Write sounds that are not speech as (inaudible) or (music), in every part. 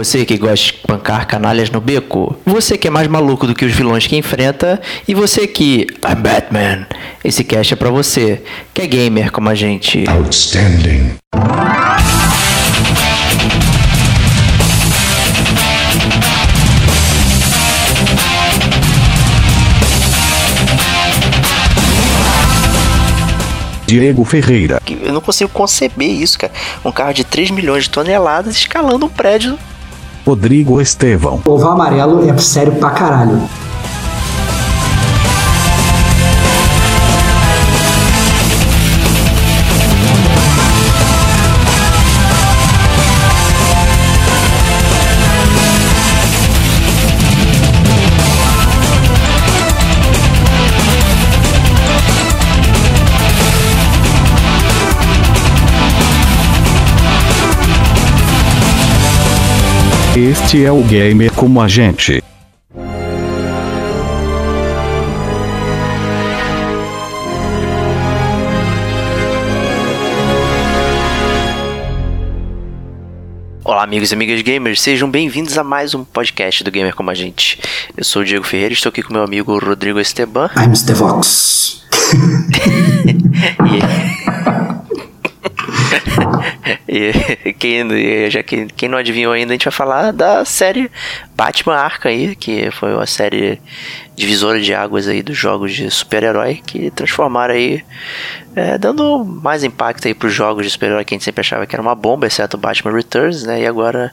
Você que gosta de pancar canalhas no beco, você que é mais maluco do que os vilões que enfrenta, e você que. I'm Batman! Esse cast é pra você, que é gamer como a gente. Outstanding. Diego Ferreira. Eu não consigo conceber isso, cara. Um carro de 3 milhões de toneladas escalando um prédio. Rodrigo Estevão. Ovo amarelo é sério pra caralho. Este é o Gamer como a gente. Olá, amigos e amigas gamers, sejam bem-vindos a mais um podcast do Gamer como a gente. Eu sou o Diego Ferreira, estou aqui com meu amigo Rodrigo Esteban. I'm Stevox. (laughs) e (laughs) quem, já que, quem não adivinhou ainda, a gente vai falar da série Batman Arkham aí, que foi uma série divisora de águas aí dos jogos de super-herói que transformaram aí, é, dando mais impacto aí pros jogos de super-herói que a gente sempre achava que era uma bomba, exceto o Batman Returns, né? E agora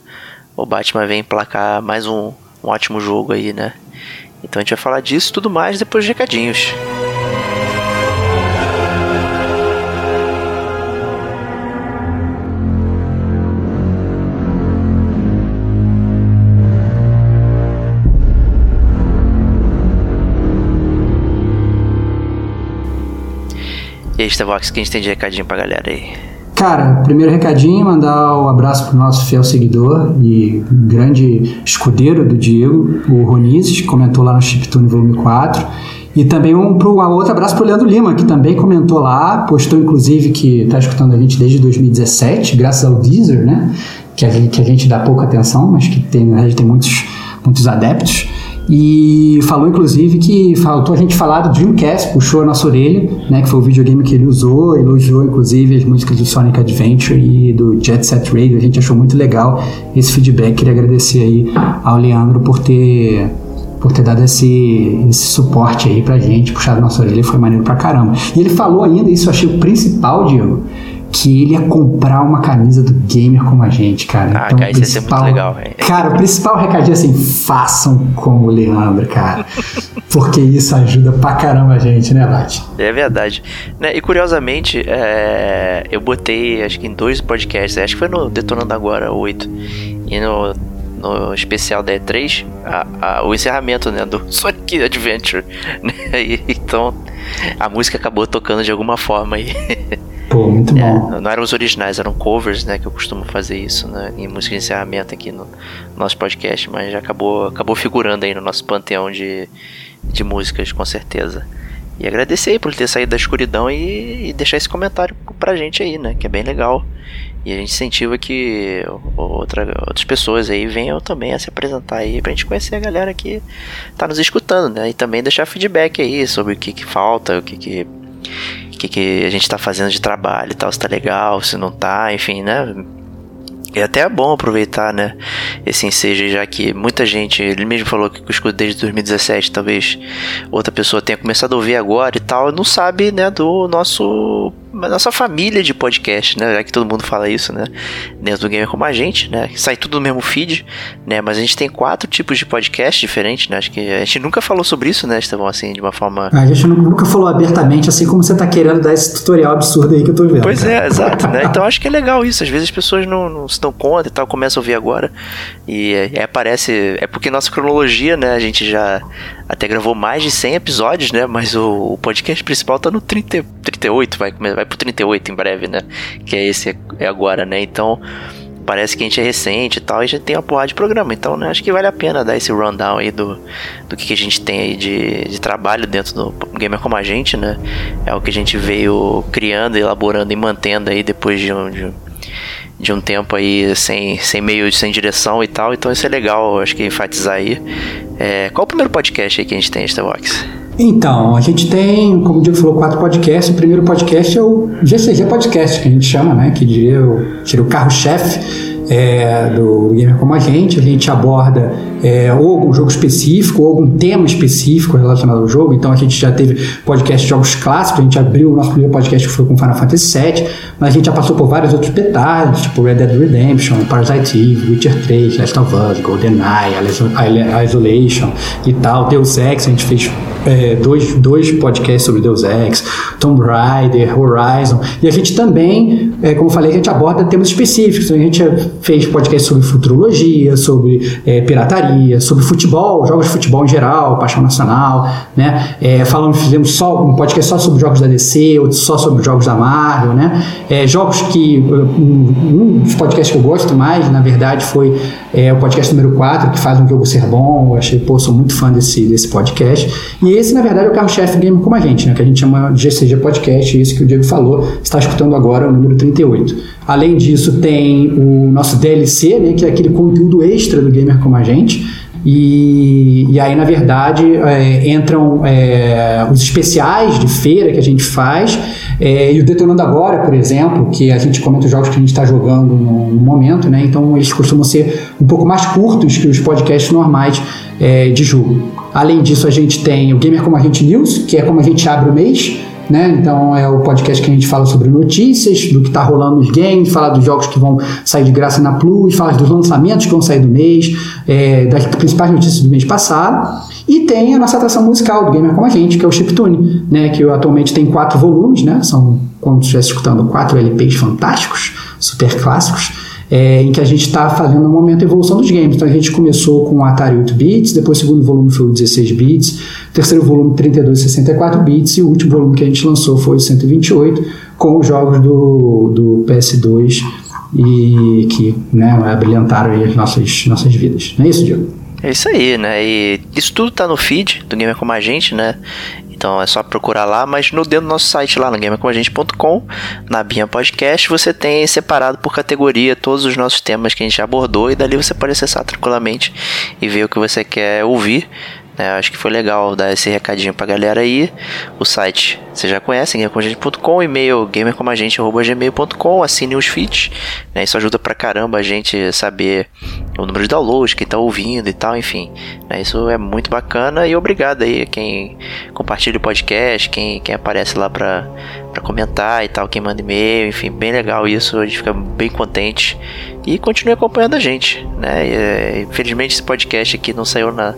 o Batman vem emplacar mais um, um ótimo jogo aí, né? Então a gente vai falar disso e tudo mais depois de recadinhos. E aí, Stevox, o que a gente tem de recadinho pra galera aí? Cara, primeiro recadinho, mandar um abraço pro nosso fiel seguidor e grande escudeiro do Diego, o Ronizes, que comentou lá no Chiptune Volume 4. E também um, pro, um outro abraço pro Leandro Lima, que também comentou lá, postou inclusive que tá escutando a gente desde 2017, graças ao Deezer, né? Que a gente, que a gente dá pouca atenção, mas que tem, na verdade, tem muitos, muitos adeptos. E falou, inclusive, que faltou a gente falar do Dreamcast, puxou a nossa orelha, né? Que foi o videogame que ele usou, elogiou, inclusive, as músicas do Sonic Adventure e do Jet Set Radio. A gente achou muito legal esse feedback. Queria agradecer aí ao Leandro por ter por ter dado esse, esse suporte aí pra gente, puxado a nossa orelha, foi maneiro pra caramba. E ele falou ainda, isso eu achei o principal, Diego, que ele ia comprar uma camisa do gamer como a gente, cara. Ah, então, cara, isso ia ser muito legal, velho. Cara, o principal recadinho é assim, façam como o Leandro, cara. porque isso ajuda pra caramba a gente, né, Bate? É verdade. Né, e curiosamente, é, eu botei, acho que em dois podcasts, acho que foi no Detonando Agora 8 e no, no especial da E3, a, a, o encerramento né, do (laughs) Sonic Adventure. Né? E, então, a música acabou tocando de alguma forma aí. Pô, muito É, bom. não eram os originais, eram covers, né? Que eu costumo fazer isso né, em música de encerramento aqui no nosso podcast, mas já acabou, acabou figurando aí no nosso panteão de, de músicas, com certeza. E agradecer aí por ter saído da escuridão e, e deixar esse comentário pra gente aí, né? Que é bem legal. E a gente incentiva que outra, outras pessoas aí venham também a se apresentar aí pra gente conhecer a galera que tá nos escutando, né? E também deixar feedback aí sobre o que, que falta, o que, que que, que a gente tá fazendo de trabalho e tal, se tá legal, se não tá, enfim, né? E até é bom aproveitar, né, esse ensejo, já que muita gente, ele mesmo falou que escuta desde 2017, talvez outra pessoa tenha começado a ouvir agora e tal, não sabe, né, do nosso nossa família de podcast, né, já que todo mundo fala isso, né, dentro do Gamer Como a Gente, né, sai tudo no mesmo feed, né, mas a gente tem quatro tipos de podcast diferentes, né, acho que a gente nunca falou sobre isso, né, Estevão, assim, de uma forma... A gente nunca falou abertamente, assim como você tá querendo dar esse tutorial absurdo aí que eu tô vendo. Pois cara. é, exato, né? (laughs) Então acho que é legal isso. Às vezes as pessoas não, não se dão conta e tal, começam a ouvir agora. E é, aparece. É porque nossa cronologia, né? A gente já até gravou mais de 100 episódios, né? Mas o, o podcast principal tá no 30, 38, vai, vai pro 38 em breve, né? Que é esse é agora, né? Então. Parece que a gente é recente e tal, e já tem uma porrada de programa. Então, né, acho que vale a pena dar esse rundown aí do, do que, que a gente tem aí de, de trabalho dentro do Gamer Como a Gente, né? É o que a gente veio criando, elaborando e mantendo aí depois de, de, de um tempo aí sem, sem meio, sem direção e tal. Então isso é legal, acho que enfatizar aí. É, qual o primeiro podcast aí que a gente tem, Starbox? Então, a gente tem, como o Diego falou, quatro podcasts. O primeiro podcast é o GCG Podcast, que a gente chama, né? Que diria o, o carro-chefe é, do Gamer Como a Gente. A gente aborda é, ou algum jogo específico, ou algum tema específico relacionado ao jogo. Então a gente já teve podcast de jogos clássicos, a gente abriu o nosso primeiro podcast que foi com Final Fantasy VII, mas a gente já passou por vários outros petardos, tipo Red Dead Redemption, Parasite Eve, Witcher 3, Last of Us, GoldenEye, Isolation e tal, Deus Ex, a gente fez é, dois, dois podcasts sobre Deus Ex, Tomb Raider, Horizon, e a gente também, é, como eu falei, a gente aborda temas específicos. A gente fez podcast sobre futurologia, sobre é, pirataria, sobre futebol, jogos de futebol em geral, paixão nacional, né? É, falamos, fizemos só um podcast só sobre jogos da DC, outro só sobre jogos da Marvel, né? É, jogos que um, um, dos podcasts que eu gosto mais, na verdade, foi é, o podcast número 4, que faz um jogo ser bom. Eu achei, pô, sou muito fã desse, desse podcast. E esse, na verdade, é o carro-chefe game como a gente, né? Que a gente chama de GCG Podcast, esse que o Diego falou, está escutando agora o número 38. Além disso, tem o nosso DLC, né? Que é aquele conteúdo extra do Gamer como a gente. E, e aí, na verdade, é, entram é, os especiais de feira que a gente faz é, e o Detonando Agora, por exemplo, que a gente comenta os jogos que a gente está jogando no, no, momento, né? Então eles costumam ser um pouco mais curtos que os podcasts normais é, de jogo. Além disso, a gente tem o Gamer Como a Gente News, que é como a gente abre o mês. Né? Então é o podcast que a gente fala sobre notícias, do que está rolando nos games, fala dos jogos que vão sair de graça na Plus, fala dos lançamentos que vão sair do mês, é, das principais notícias do mês passado. E tem a nossa atração musical do Gamer Como a Gente, que é o Chiptune, né? que atualmente tem quatro volumes, né? são, como você estiver escutando, quatro LPs fantásticos, super clássicos é, em que a gente está fazendo no momento a evolução dos games. Então a gente começou com o Atari 8 bits, depois o segundo volume foi o 16 bits, terceiro volume 32 e 64 bits e o último volume que a gente lançou foi o 128 com os jogos do, do PS2 e que né, abrilhantaram as nossas, nossas vidas. Não é isso, Diego? É isso aí, né? E isso tudo tá no feed do Gamer Como a Gente, né? Então é só procurar lá, mas no dentro do nosso site lá no gamercomagente.com, na Binha Podcast, você tem separado por categoria todos os nossos temas que a gente abordou e dali você pode acessar tranquilamente e ver o que você quer ouvir. Né? Acho que foi legal dar esse recadinho pra galera aí. O site você já conhece, gamercomagente.com, e-mail gamercomagente.gmail.com, assine os feeds. Né? Isso ajuda pra caramba a gente saber o número de downloads, quem tá ouvindo e tal, enfim. Né? Isso é muito bacana e obrigado aí quem compartilha o podcast, quem, quem aparece lá pra, pra comentar e tal, quem manda e-mail, enfim, bem legal isso, a gente fica bem contente. E continue acompanhando a gente, né? E, é, infelizmente esse podcast aqui não saiu na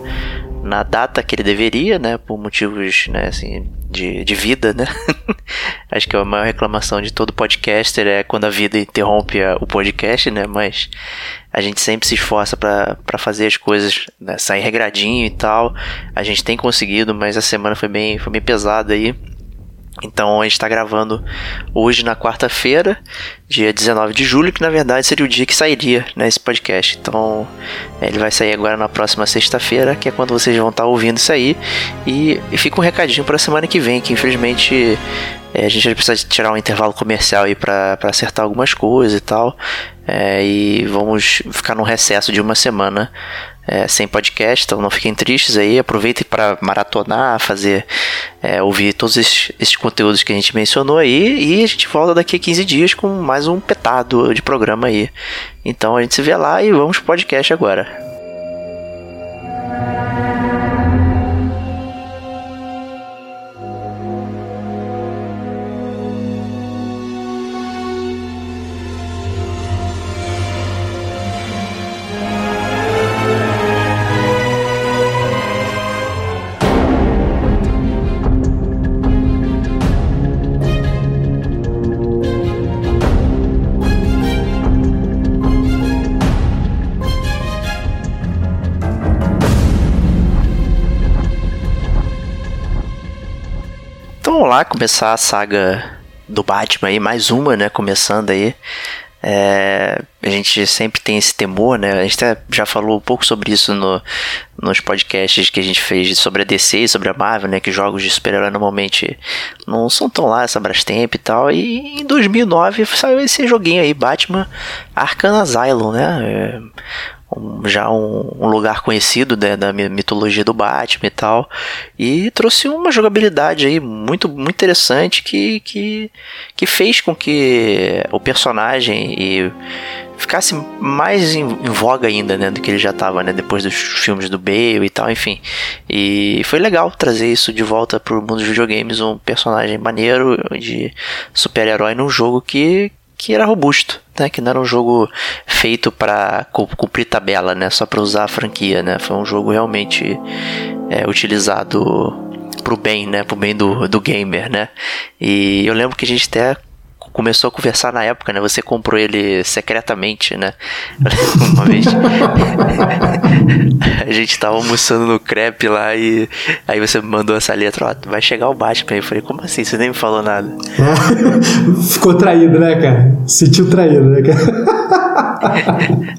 na data que ele deveria, né, por motivos, né, assim, de, de vida, né? (laughs) Acho que a maior reclamação de todo podcaster é quando a vida interrompe o podcast, né? Mas a gente sempre se esforça para fazer as coisas né, sair regradinho e tal. A gente tem conseguido, mas a semana foi bem, foi bem pesada aí. Então a gente está gravando hoje na quarta-feira, dia 19 de julho, que na verdade seria o dia que sairia né, esse podcast. Então ele vai sair agora na próxima sexta-feira, que é quando vocês vão estar tá ouvindo isso aí. E, e fica um recadinho para a semana que vem, que infelizmente é, a gente vai precisar tirar um intervalo comercial aí para acertar algumas coisas e tal. É, e vamos ficar num recesso de uma semana é, sem podcast, então não fiquem tristes aí. Aproveitem para maratonar, fazer, é, ouvir todos esses, esses, conteúdos que a gente mencionou aí. E a gente volta daqui a 15 dias com mais um petado de programa aí. Então a gente se vê lá e vamos pro podcast agora. Lá, começar a saga do Batman aí, mais uma, né? Começando aí. É, a gente sempre tem esse temor, né? A gente já falou um pouco sobre isso no, nos podcasts que a gente fez sobre a DC e sobre a Marvel, né? Que jogos de super-herói normalmente não são tão lá, essa Brastemp e tal. E em 2009 saiu esse joguinho aí, Batman Arkham Asylum, né? É, um, já um, um, lugar conhecido né, da mitologia do Batman e tal. E trouxe uma jogabilidade aí muito, muito interessante que, que, que fez com que o personagem e ficasse mais em, voga ainda, né, do que ele já estava, né, depois dos filmes do Bale e tal, enfim. E foi legal trazer isso de volta pro mundo dos videogames, um personagem maneiro de super-herói num jogo que, que era robusto, né? Que não era um jogo feito para cumprir tabela, né? Só para usar a franquia, né? Foi um jogo realmente é, utilizado pro bem, né? Pro bem do, do gamer, né? E eu lembro que a gente até começou a conversar na época, né? Você comprou ele secretamente, né? (laughs) Uma vez. (laughs) a gente tava almoçando no crepe lá e aí você me mandou essa letra, ó, vai chegar o Batman. Eu falei, como assim? Você nem me falou nada. (laughs) Ficou traído, né, cara? Sentiu traído, né, cara?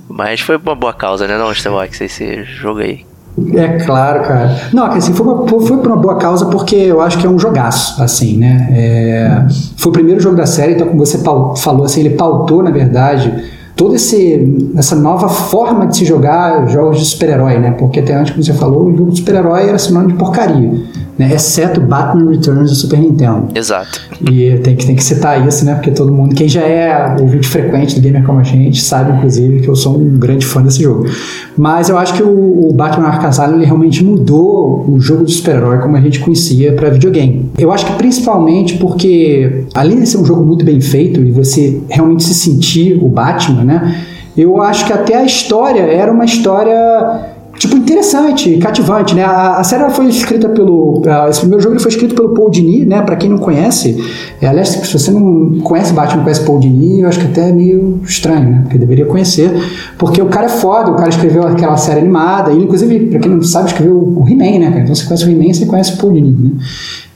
Mas foi uma boa causa, né, não, Starbox, esse jogo aí. É claro, cara. Não, assim, foi, uma, foi por uma boa causa porque eu acho que é um jogaço, assim, né? É, foi o primeiro jogo da série, então como você falou, assim, ele pautou, na verdade, toda essa nova forma de se jogar jogos de super-herói, né? Porque até antes, como você falou, o jogo de super-herói era sinônimo de porcaria né? Exceto Batman Returns do Super Nintendo. Exato. E tem que, tem que citar isso, né? Porque todo mundo, quem já é ouvinte frequente do Gamer como a gente, sabe, inclusive, que eu sou um grande fã desse jogo. Mas eu acho que o, o Batman Arkham Asylum, ele realmente mudou o jogo de super-herói como a gente conhecia para videogame. Eu acho que principalmente porque, além de ser um jogo muito bem feito e você realmente se sentir o Batman, né? Eu acho que até a história era uma história tipo, interessante, cativante, né? A, a série foi escrita pelo... Uh, esse primeiro jogo foi escrito pelo Paul Dini, né? Pra quem não conhece. É, aliás, se você não conhece Batman, conhece Paul Dini, eu acho que até é meio estranho, né? Porque deveria conhecer. Porque o cara é foda, o cara escreveu aquela série animada. E, inclusive, pra quem não sabe, escreveu o He-Man, né, Então você conhece o He-Man, você conhece o Paul Dini, né?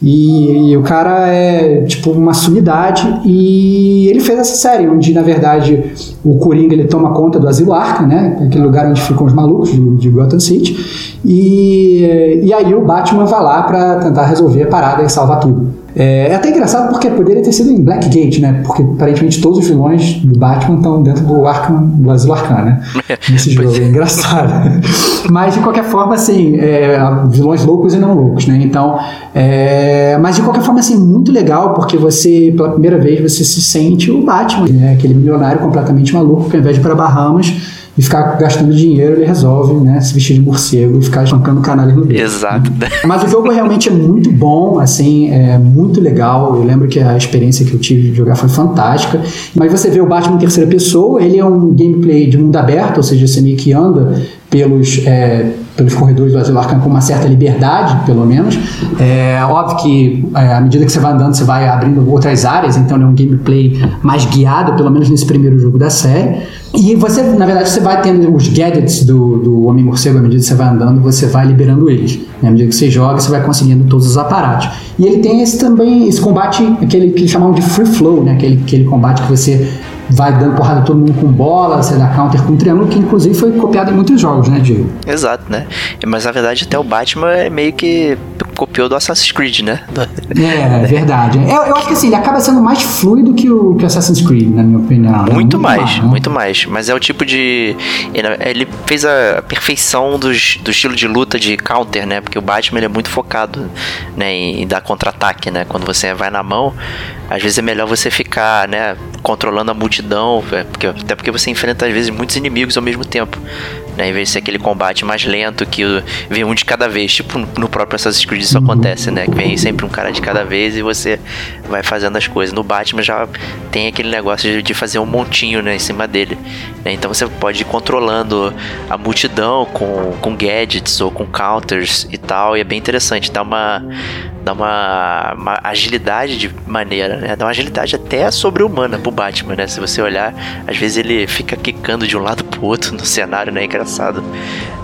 E, e, o cara é tipo uma sumidade e ele fez essa série onde na verdade o Coringa ele toma conta do Asilo Arkham, né, aquele lugar onde ficam os malucos de, de Gotham City. E, e aí o Batman vai lá para tentar resolver a parada e salvar tudo. É, é, até engraçado porque poderia ter sido em Blackgate, né? Porque aparentemente todos os vilões do Batman estão dentro do Arkham, do Asilo Arkham, né? (laughs) Nesse jogo, é engraçado. (laughs) mas de qualquer forma, assim, é, vilões loucos e não loucos, né? Então, é, mas de qualquer forma, assim, muito legal porque você, pela primeira vez, você se sente o Batman, né? aquele milionário completamente maluco que ao invés de ir para Bahamas e ficar gastando dinheiro, ele resolve né, se vestir de morcego e ficar espancando canalhas no dedo. Exato. (laughs) Mas o jogo realmente é muito bom, assim, é muito legal. Eu lembro que a experiência que eu tive de jogar foi fantástica. Mas você vê o Batman em terceira pessoa, ele é um gameplay de mundo aberto, ou seja, você meio que anda pelos, é, pelos corredores do Asilo Arcano com uma certa liberdade, pelo menos. É óbvio que é, à medida que você vai andando, você vai abrindo outras áreas, então é um gameplay mais guiado, pelo menos nesse primeiro jogo da série. E você, na verdade, você vai tendo os gadgets do, do Homem-Morcego à medida que você vai andando, você vai liberando eles. À medida que você joga, você vai conseguindo todos os aparatos. E ele tem esse também, esse combate, aquele que chamavam de free flow, né? aquele, aquele combate que você vai dando porrada todo mundo com bola, você dá counter com triângulo, que inclusive foi copiado em muitos jogos, né, Diego? Exato, né? Mas na verdade até o Batman é meio que copiou do Assassin's Creed, né? É, é verdade. Eu, eu, acho que assim, ele acaba sendo mais fluido que o que Assassin's Creed, na minha opinião. Muito, é muito mais, mais né? muito mais. Mas é o tipo de. Ele fez a perfeição dos, do estilo de luta de counter, né? Porque o Batman ele é muito focado né, em dar contra-ataque, né? Quando você vai na mão, às vezes é melhor você ficar, né, controlando a multidão, é, porque, até porque você enfrenta às vezes muitos inimigos ao mesmo tempo, né, em vez de ser aquele combate mais lento que vem um de cada vez, tipo no próprio Assassin's Creed isso acontece, né, que vem sempre um cara de cada vez e você vai fazendo as coisas. No Batman já tem aquele negócio de, de fazer um montinho, né, em cima dele, né, então você pode ir controlando a multidão com, com gadgets ou com counters e tal, e é bem interessante, dá uma dá uma, uma agilidade de maneira, né? Dá uma agilidade até sobre-humana pro Batman, né? Se você olhar, às vezes ele fica quicando de um lado pro outro no cenário, né? Engraçado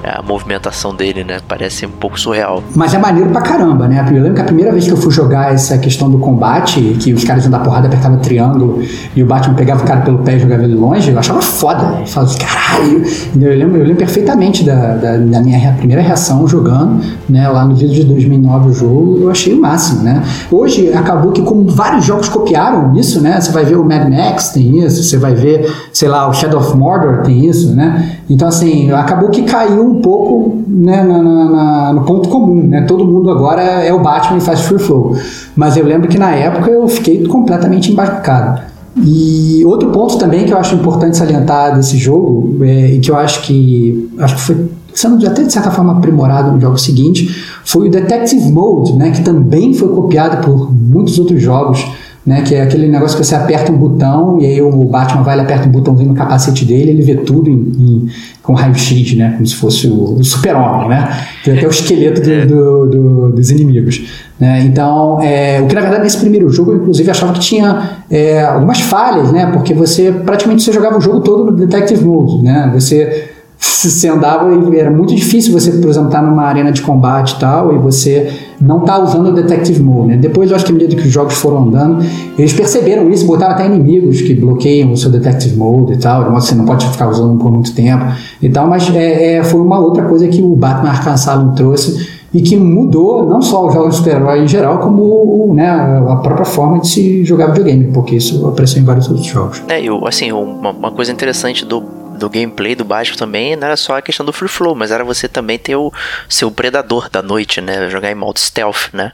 a movimentação dele, né? Parece um pouco surreal. Mas é maneiro pra caramba, né? Eu lembro que a primeira vez que eu fui jogar essa questão do combate, que os caras iam dar porrada, apertavam triângulo e o Batman pegava o cara pelo pé e jogava ele longe, eu achava foda. Eu falava assim, caralho. Eu lembro, eu lembro perfeitamente da, da, da minha primeira reação jogando, né? Lá no vídeo de 2009 o jogo, eu achei o máximo, né? Hoje acabou que, como vários jogos copiaram isso, né? Você vai ver o Mad Max tem isso, você vai ver, sei lá, o Shadow of Mordor tem isso, né? Então, assim, acabou que caiu um pouco né, na, na, no ponto comum, né? Todo mundo agora é o Batman e faz free flow. Mas eu lembro que na época eu fiquei completamente embasbacado. E outro ponto também que eu acho importante salientar desse jogo, é, e que eu acho que acho que foi sendo até de certa forma aprimorado no jogo seguinte, foi o Detective Mode, né, que também foi copiado por muitos outros jogos né? Que é aquele negócio que você aperta um botão e aí o Batman vai, ele aperta um botãozinho no capacete dele, ele vê tudo em, em com raio-x, né? Como se fosse o, o super-homem, né? Tem até o esqueleto do, do, do, dos inimigos. Né? Então, é, o que na verdade nesse primeiro jogo, eu inclusive achava que tinha é, algumas falhas, né? Porque você praticamente você jogava o jogo todo no Detective Mode, né? Você você andava e era muito difícil você, por exemplo, estar tá numa arena de combate e tal, e você não tá usando o Detective Mode. Né? Depois, eu acho que à medida que os jogos foram andando, eles perceberam isso, botaram até inimigos que bloqueiam o seu Detective Mode e tal, você não pode ficar usando por muito tempo e tal, mas é, é, foi uma outra coisa que o Batman Arkham Asylum trouxe e que mudou não só os jogos de super-herói em geral, como né, a própria forma de se jogar videogame, porque isso apareceu em vários outros jogos. É, eu, assim, uma, uma coisa interessante do do gameplay do Batman também não era só a questão do free flow, mas era você também ter o seu predador da noite, né? Jogar em modo stealth, né?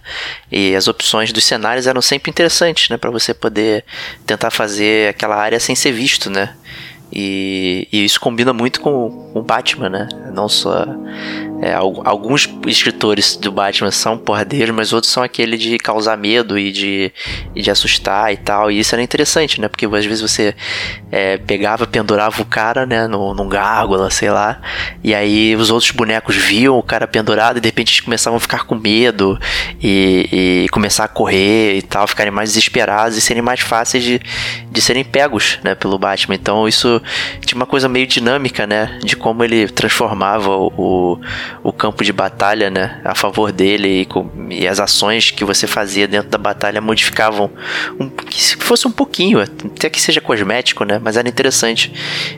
E as opções dos cenários eram sempre interessantes, né? Para você poder tentar fazer aquela área sem ser visto, né? E, e, isso combina muito com o Batman, né? Não só. É, alguns escritores do Batman são porradeiros, mas outros são aquele de causar medo e de, e de assustar e tal. E isso era interessante, né? Porque às vezes você é, pegava, pendurava o cara, né? No, num gárgula, sei lá. E aí os outros bonecos viam o cara pendurado e de repente eles começavam a ficar com medo e, e começar a correr e tal, ficarem mais desesperados e serem mais fáceis de, de serem pegos, né? Pelo Batman. Então isso tinha uma coisa meio dinâmica, né? De como ele transformava o, o campo de batalha, né? A favor dele e, com, e as ações que você fazia dentro da batalha modificavam um, que fosse um pouquinho, até que seja cosmético, né? Mas era interessante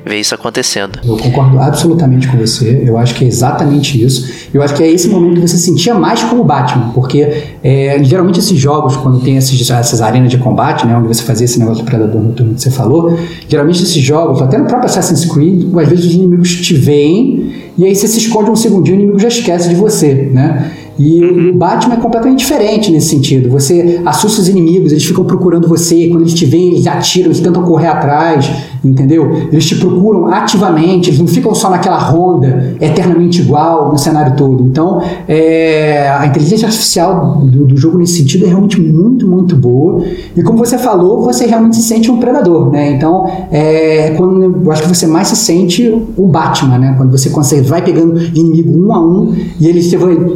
ver isso acontecendo. Eu concordo absolutamente com você. Eu acho que é exatamente isso. Eu acho que é esse momento que você sentia mais como Batman, porque é, geralmente esses jogos, quando tem esses, essas arenas de combate, né? Onde você fazia esse negócio do Predador Noturno que você falou, geralmente esses jogos, até no próprio Assassin's Creed, às vezes os inimigos te veem e aí você se esconde um segundinho o inimigo já esquece de você, né? E o Batman é completamente diferente nesse sentido. Você assusta os inimigos, eles ficam procurando você, quando eles te veem, eles atiram, eles tentam correr atrás, entendeu? Eles te procuram ativamente, eles não ficam só naquela ronda eternamente igual no cenário todo. Então, é, a inteligência artificial do, do, jogo nesse sentido é realmente muito, muito boa. E como você falou, você realmente se sente um predador, né? Então, é quando eu acho que você mais se sente o Batman, né? Quando você consegue, vai pegando inimigo um a um e ele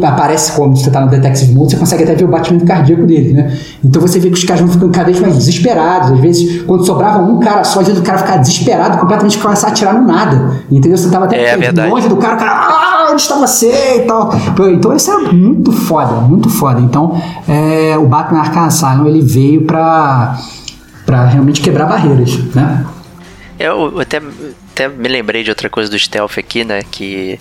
aparece como você está no Detective Mode, você consegue até ver o batimento cardíaco dele, né? Então você vê que os caras vão ficando cada vez mais desesperados. Às vezes, quando sobrava um cara só, às vezes o cara ficava desesperado, completamente começar a atirar no nada. Entendeu? Você tava até é, longe do cara, o cara, ah, onde está você e tal. Então isso é muito foda, muito foda. Então, é, o Batman Arkham Asylum, ele veio para para realmente quebrar barreiras, né? Eu até até me lembrei de outra coisa do stealth aqui, né? Que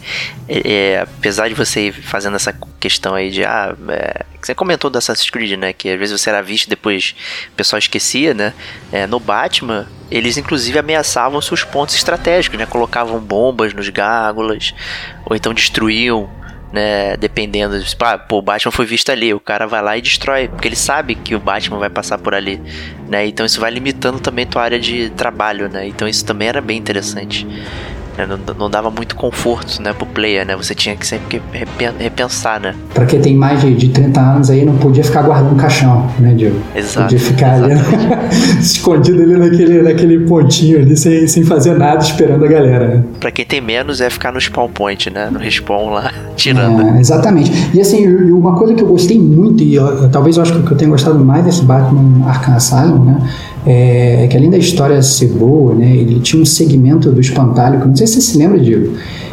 é, é, apesar de você ir fazendo essa questão aí de ah, é, você comentou do Assassin's Creed, né? Que às vezes você era visto depois o pessoal esquecia, né? É, no Batman, eles inclusive ameaçavam seus pontos estratégicos, né? Colocavam bombas nos gárgulas, ou então destruíam né? Dependendo, ah, pô, o Batman foi visto ali, o cara vai lá e destrói, porque ele sabe que o Batman vai passar por ali, né? Então isso vai limitando também tua área de trabalho, né? Então isso também era bem interessante. Né? não, não, dava muito conforto né, pro player, né? Você tinha que sempre repensar, né? Pra quem tem mais de, de 30 anos aí, não podia ficar guardando caixão, né, Diego? Exato. Podia ficar ali, (laughs) escondido ali naquele, naquele pontinho ali, sem, sem fazer nada, esperando a galera, né? Pra quem tem menos, é ficar no spawn point, né? No respawn lá, (laughs) tirando. É, exatamente. E assim, uma coisa que eu gostei muito, e eu, talvez eu acho que eu tenho gostado mais desse Batman Arkham Asylum, né? É, que além da história ser boa, né, ele tinha um segmento do espantalho, que não sei se você se lembra, Diego,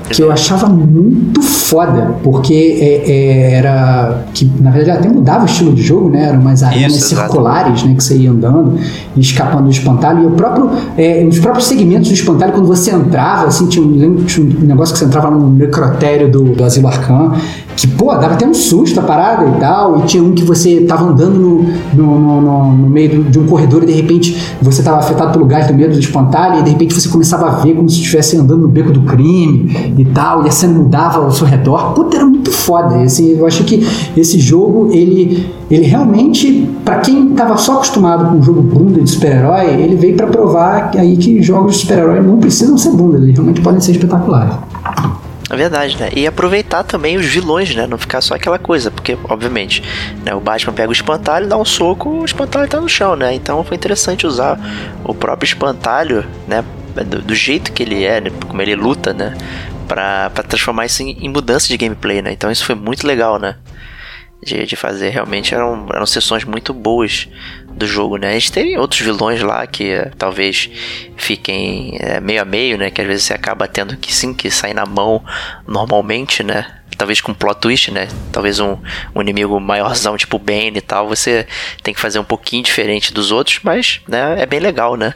que eu achava muito foda, porque é, é, era. que na verdade até mudava o estilo de jogo, né? Eram umas arenas Isso, circulares, né? Que você ia andando escapando do espantalho. E o próprio, é, os próprios segmentos do espantalho, quando você entrava, assim, tinha um, tinha um negócio que você entrava no necrotério do, do Asilo Arcan, que, pô, dava até um susto a parada e tal. E tinha um que você tava andando no, no, no, no meio de um corredor e de repente você tava afetado pelo gás do medo do espantalho e de repente você começava a ver como se estivesse andando no beco do crime e tal, e a cena mudava ao seu redor. Puta, era muito foda. Assim, eu acho que esse jogo, ele, ele realmente, para quem tava só acostumado com o jogo bunda de super-herói, ele veio para provar aí que jogos de super-herói não precisam ser bunda, eles realmente podem ser espetaculares. É verdade, né? E aproveitar também os vilões, né? Não ficar só aquela coisa, porque, obviamente, né, o Batman pega o espantalho, dá um soco, o espantalho tá no chão, né? Então foi interessante usar o próprio espantalho, né? Do, do jeito que ele é, né? como ele luta, né? Pra, pra transformar isso em, em mudança de gameplay, né? Então isso foi muito legal, né? De, de fazer. Realmente eram, eram sessões muito boas do jogo, né? A gente tem outros vilões lá que uh, talvez fiquem uh, meio a meio, né? Que às vezes você acaba tendo que sim, que sair na mão normalmente, né? Talvez com plot twist, né? Talvez um, um inimigo maiorzão, tipo Bane e tal, você tem que fazer um pouquinho diferente dos outros, mas né, é bem legal, né?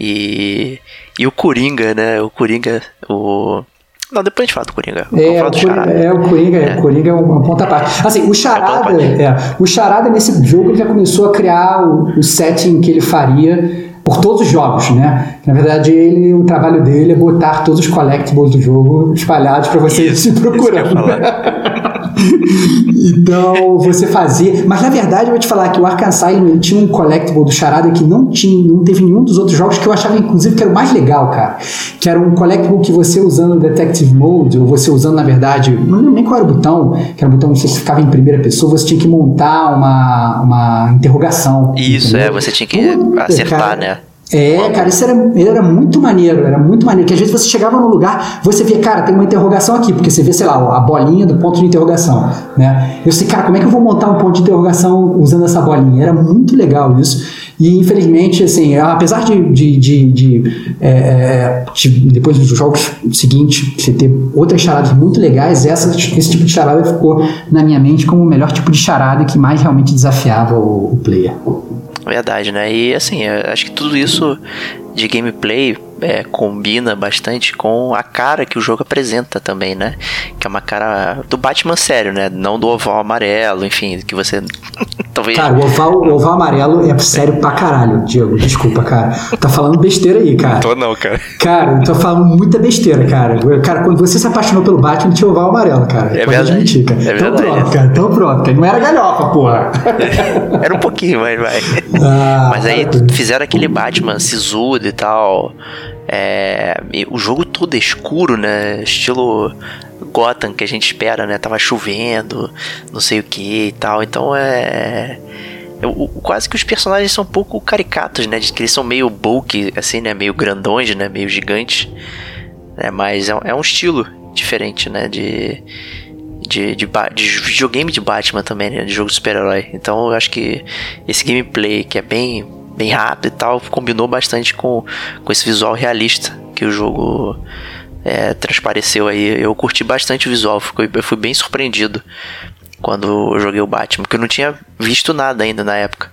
E, e o Coringa, né? O Coringa, o não, depois a gente fala do Coringa. É, o Coringa, é, o Coringa, é. o Coringa é uma ponta parte. Assim, o Charada, é, o Charada nesse jogo ele já começou a criar o, o setting que ele faria por todos os jogos, né? Na verdade, ele, o trabalho dele é botar todos os collectibles do jogo espalhados para você isso, se procurando. (laughs) então, você fazia. Mas na verdade, eu vou te falar que o Arkham Asylum ele tinha um collectible do Charada que não tinha, não teve nenhum dos outros jogos que eu achava, inclusive, que era o mais legal, cara. Que era um collectible que você usando o Detective Mode, ou você usando, na verdade, não lembro nem qual era o botão, que era o botão que você ficava em primeira pessoa, você tinha que montar uma, uma interrogação. Isso, entendeu? é, você tinha que Puta, acertar, cara, né? É, cara, isso era, era muito maneiro, era muito maneiro. Que às vezes você chegava no lugar, você via, cara, tem uma interrogação aqui, porque você vê, sei lá, a bolinha do ponto de interrogação, né? Eu sei, cara, como é que eu vou montar um ponto de interrogação usando essa bolinha? Era muito legal isso. E infelizmente, assim, apesar de, de, de, de, é, é de depois dos jogos seguintes você ter outras charadas muito legais, essa, esse tipo de charada ficou na minha mente como o melhor tipo de charada que mais realmente desafiava o, o player. Verdade, né? E assim, acho que tudo isso de gameplay é, combina bastante com a cara que o jogo apresenta também, né? Que é uma cara do Batman sério, né? Não do oval amarelo, enfim, que você (laughs) talvez. Cara, o oval, o oval amarelo é sério pra caralho, Diego. Desculpa, cara. Tá falando besteira aí, cara. Tô não, cara. Cara, tô falando muita besteira, cara. Cara, quando você se apaixonou pelo Batman, tinha oval amarelo, cara. É Pode verdade. Admitir, cara. É então verdade. pronto, cara. Então pronto, cara. Não era galhofa, porra. (laughs) Era um pouquinho, mas vai. Ah, mas aí cara. fizeram aquele Batman sisudo e tal. É, o jogo todo é escuro, né? Estilo Gotham que a gente espera, né? Tava chovendo, não sei o que e tal. Então é. Eu, quase que os personagens são um pouco caricatos, né? De que eles são meio bulky, assim, né? Meio grandões, né? Meio gigantes. É, mas é, é um estilo diferente, né? De, de, de, de, videogame de Batman também, né? De jogo de super-herói. Então eu acho que esse gameplay que é bem bem rápido e tal, combinou bastante com, com esse visual realista que o jogo é, transpareceu aí. Eu curti bastante o visual, fui, eu fui bem surpreendido quando eu joguei o Batman, porque eu não tinha visto nada ainda na época.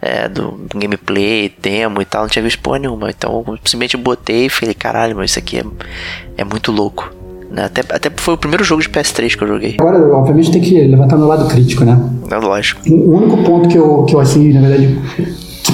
É, do, gameplay, demo e tal, não tinha visto porra nenhuma. Então eu simplesmente botei e falei, caralho, mas isso aqui é, é muito louco. Né? Até, até foi o primeiro jogo de PS3 que eu joguei. Agora, obviamente, tem que levantar meu lado crítico, né? É lógico. O único ponto que eu, que eu assim, na verdade,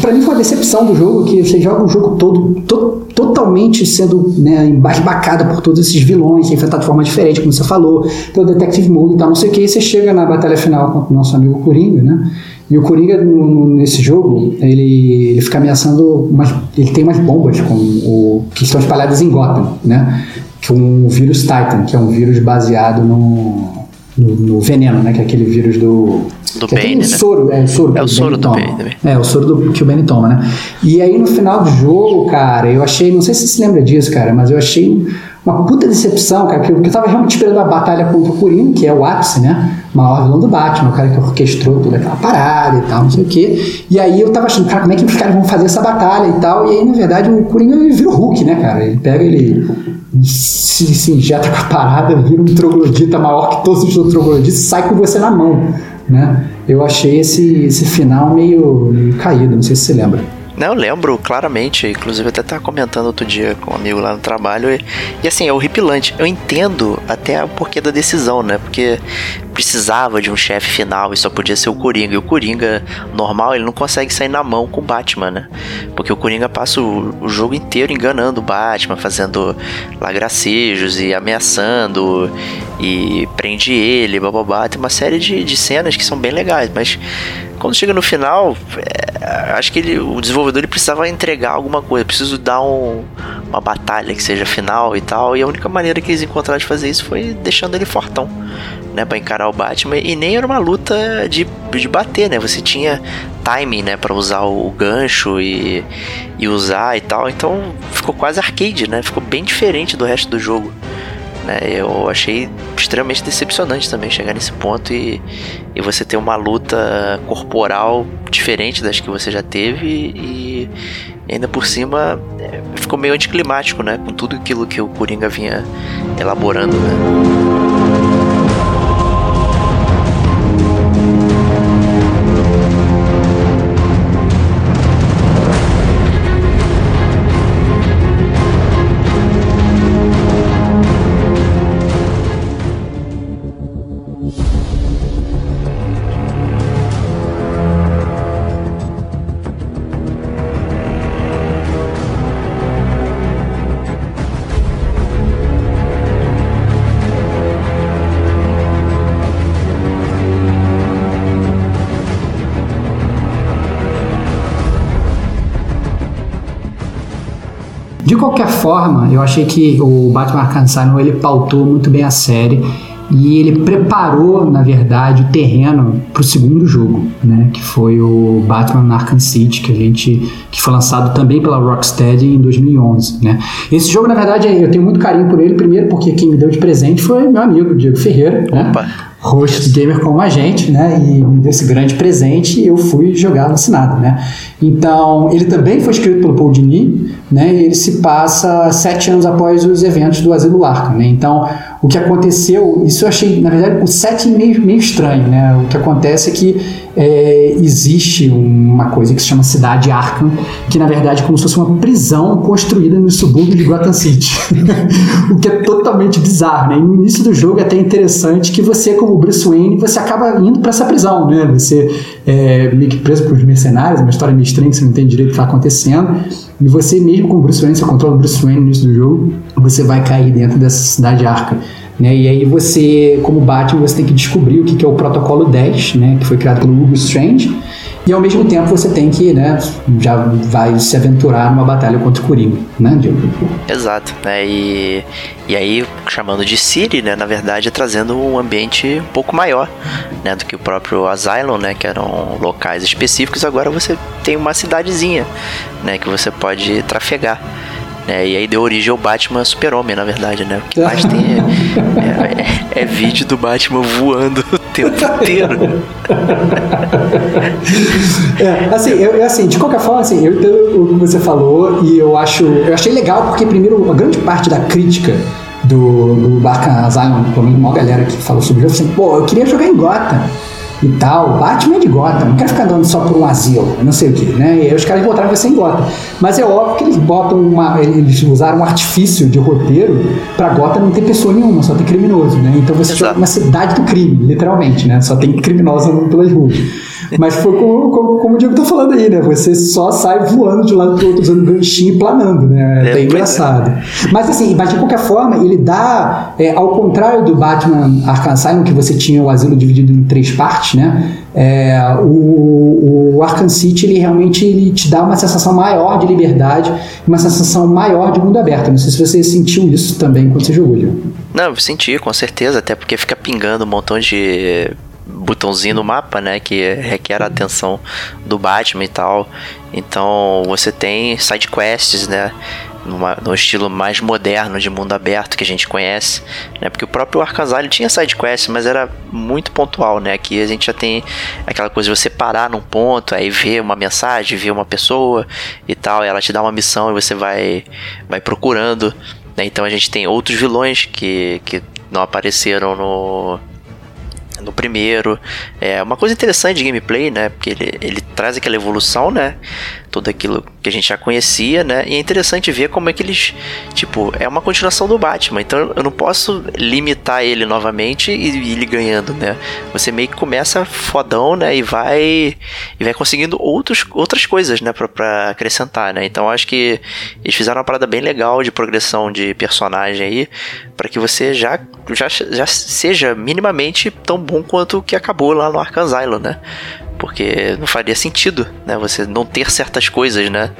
para mim foi uma decepção do jogo, que você joga o jogo todo to, totalmente sendo né, embasbacado por todos esses vilões, enfrentado de forma diferente, como você falou, pelo Detective Mode e tal, não sei o que, e você chega na batalha final contra o nosso amigo Coringa, né? E o Coringa, no, no, nesse jogo, ele, ele fica ameaçando. Umas, ele tem umas bombas com o, que estão espalhadas em Gotham, né? com o vírus Titan, que é um vírus baseado no, no, no veneno, né? Que é aquele vírus do. Do que é Bane, né? soro, é o soro, É o soro Bane do. Bane também. É, o soro do, que o Benny toma, né? E aí no final do jogo, cara, eu achei, não sei se você se lembra disso, cara, mas eu achei uma puta decepção, cara, porque eu tava realmente esperando a batalha contra o Coringa, que é o ápice, né? O maior vilão do Batman, o cara que orquestrou toda aquela parada e tal, não sei o quê. E aí eu tava achando, cara, como é que os caras vão fazer essa batalha e tal? E aí, na verdade, o Coringa vira o Hulk, né, cara? Ele pega, ele se, se injeta com a parada, vira um troglodita maior que todos os outros trogloditas e sai com você na mão, né? Eu achei esse, esse final meio, meio caído, não sei se você lembra. Não, eu lembro claramente, inclusive até tava comentando outro dia com um amigo lá no trabalho, e, e assim, é horripilante. Eu entendo até o porquê da decisão, né? Porque precisava de um chefe final e só podia ser o Coringa. E o Coringa normal, ele não consegue sair na mão com o Batman, né? Porque o Coringa passa o, o jogo inteiro enganando o Batman, fazendo lá gracejos e ameaçando e prende ele, bababá. Tem uma série de, de cenas que são bem legais, mas quando chega no final, é, acho que ele, o desenvolvedor ele precisava entregar alguma coisa, preciso dar um, uma batalha que seja final e tal, e a única maneira que eles encontraram de fazer isso foi deixando ele fortão, né, para encarar o Batman, e nem era uma luta de, de bater, né, você tinha timing, né, para usar o, gancho e, e usar e tal, então ficou quase arcade, né, ficou bem diferente do resto do jogo. Né, eu achei extremamente decepcionante também chegar nesse ponto e, e você ter uma luta corporal diferente das que você já teve e, e ainda por cima é, ficou meio anticlimático, né? Com tudo aquilo que o Coringa vinha elaborando, né? Eu achei que o Batman Arkham Asylum ele pautou muito bem a série e ele preparou, na verdade, o terreno para o segundo jogo, né, que foi o Batman Arkham City, que a gente que foi lançado também pela Rocksteady em 2011, né. Esse jogo, na verdade, eu tenho muito carinho por ele, primeiro porque quem me deu de presente foi meu amigo Diego Ferreira, né, host do Gamer como a gente, né? E me deu esse grande presente e eu fui jogar alucinado, né? Então, ele também foi escrito pelo Paul Dini, né? E ele se passa sete anos após os eventos do Asilo Arkham, né? Então, o que aconteceu, isso eu achei, na verdade, o setting meio, meio estranho, né? O que acontece é que é, existe uma coisa que se chama Cidade Arkham, que na verdade é como se fosse uma prisão construída no subúrbio de Gotham City. (laughs) o que é totalmente bizarro, né? E no início do jogo é até interessante que você, como Bruce Wayne, você acaba indo para essa prisão, né? Você é meio que preso por mercenários, uma história meio estranha que você não entende direito o que está acontecendo. E você mesmo com o Bruce Wayne, você controla o Bruce Wayne no início do jogo, você vai cair dentro dessa cidade Arkham. Né? E aí você, como Batman, você tem que descobrir o que que é o protocolo 10, né? que foi criado pelo Hugo Strange, e ao mesmo tempo você tem que, né, já vai se aventurar numa batalha contra o Coringa, né, Diego? Exato, né? E, e aí, chamando de City, né? Na verdade, trazendo um ambiente um pouco maior, né? Do que o próprio Asylum, né? Que eram locais específicos. Agora você tem uma cidadezinha, né? Que você pode trafegar. Né? E aí deu origem ao Batman Super-Homem, na verdade, né? O que mais tem é, é- é vídeo do Batman voando o tempo (laughs) inteiro. É, assim, eu, eu, assim, de qualquer forma, assim, eu entendo o que você falou e eu acho, eu achei legal porque primeiro a grande parte da crítica do, do Arkham Asylum, pelo menos uma galera que falou sobre o jogo, assim, pô, eu queria jogar em Gotham e tal, Batman é de Gotham, não quero ficar andando só por um asilo, não sei o que, né? E aí os caras encontraram você em Gotham. Mas é óbvio que eles botam uma. Eles usaram um artifício de roteiro pra Gotham não ter pessoa nenhuma, só ter criminoso, né? Então você joga uma cidade do crime, literalmente, né? Só tem criminosos andando pelas ruas. Mas foi como, como, como o Diego tá falando aí, né? Você só sai voando de um lado pro outro, usando ganchinho e planando, né? É, É, bem é. engraçado. Mas assim, mas de qualquer forma, ele dá, é, ao contrário do Batman Arkham Asylum, que você tinha o asilo dividido em três partes, né? é, o, o Arkham City ele realmente ele te dá uma sensação maior de liberdade, uma sensação maior de mundo aberto. Não sei se você sentiu isso também quando você jogou, Leon. Não, eu senti, com certeza, até porque fica pingando um montão de botãozinho no mapa, né, que requer a atenção do Batman e tal. Então você tem side quests, né, numa, no estilo mais moderno de mundo aberto que a gente conhece, né? Porque o próprio Arkham tinha side quest, mas era muito pontual, né? Aqui a gente já tem aquela coisa de você parar num ponto, aí ver uma mensagem, ver uma pessoa e tal, e ela te dá uma missão e você vai vai procurando, né? Então a gente tem outros vilões que, que não apareceram no no primeiro. É uma coisa interessante de gameplay, né? Porque ele, ele traz aquela evolução, né? Tudo aquilo que a gente já conhecia, né? E é interessante ver como é que eles. Tipo, é uma continuação do Batman. Então eu não posso limitar ele novamente e, ele ganhando, né? Você meio que começa fodão, né? E vai. E vai conseguindo outros, outras coisas, né? Pra, acrescentar, né? Então acho que eles fizeram uma parada bem legal de progressão de personagem aí. para que você já, já, já seja minimamente tão bom quanto o que acabou lá no Asylum, né? Porque não faria sentido, né? Você não ter certas coisas, né?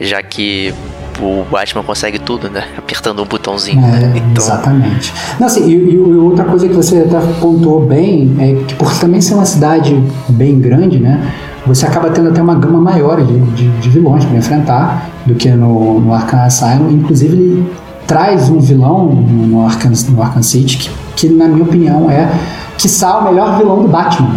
Já que o Batman consegue tudo, né? Apertando um botãozinho. É, então... Exatamente. Não, assim, e, e, outra coisa que você até pontuou bem é que por também ser uma cidade bem grande, né? Você acaba tendo até uma gama maior de, de, de vilões para enfrentar do que no, no Arkham Asylum. Inclusive, ele traz um vilão no Arkham, no Arkham City que, que, na minha opinião, é quiçá o melhor vilão do Batman,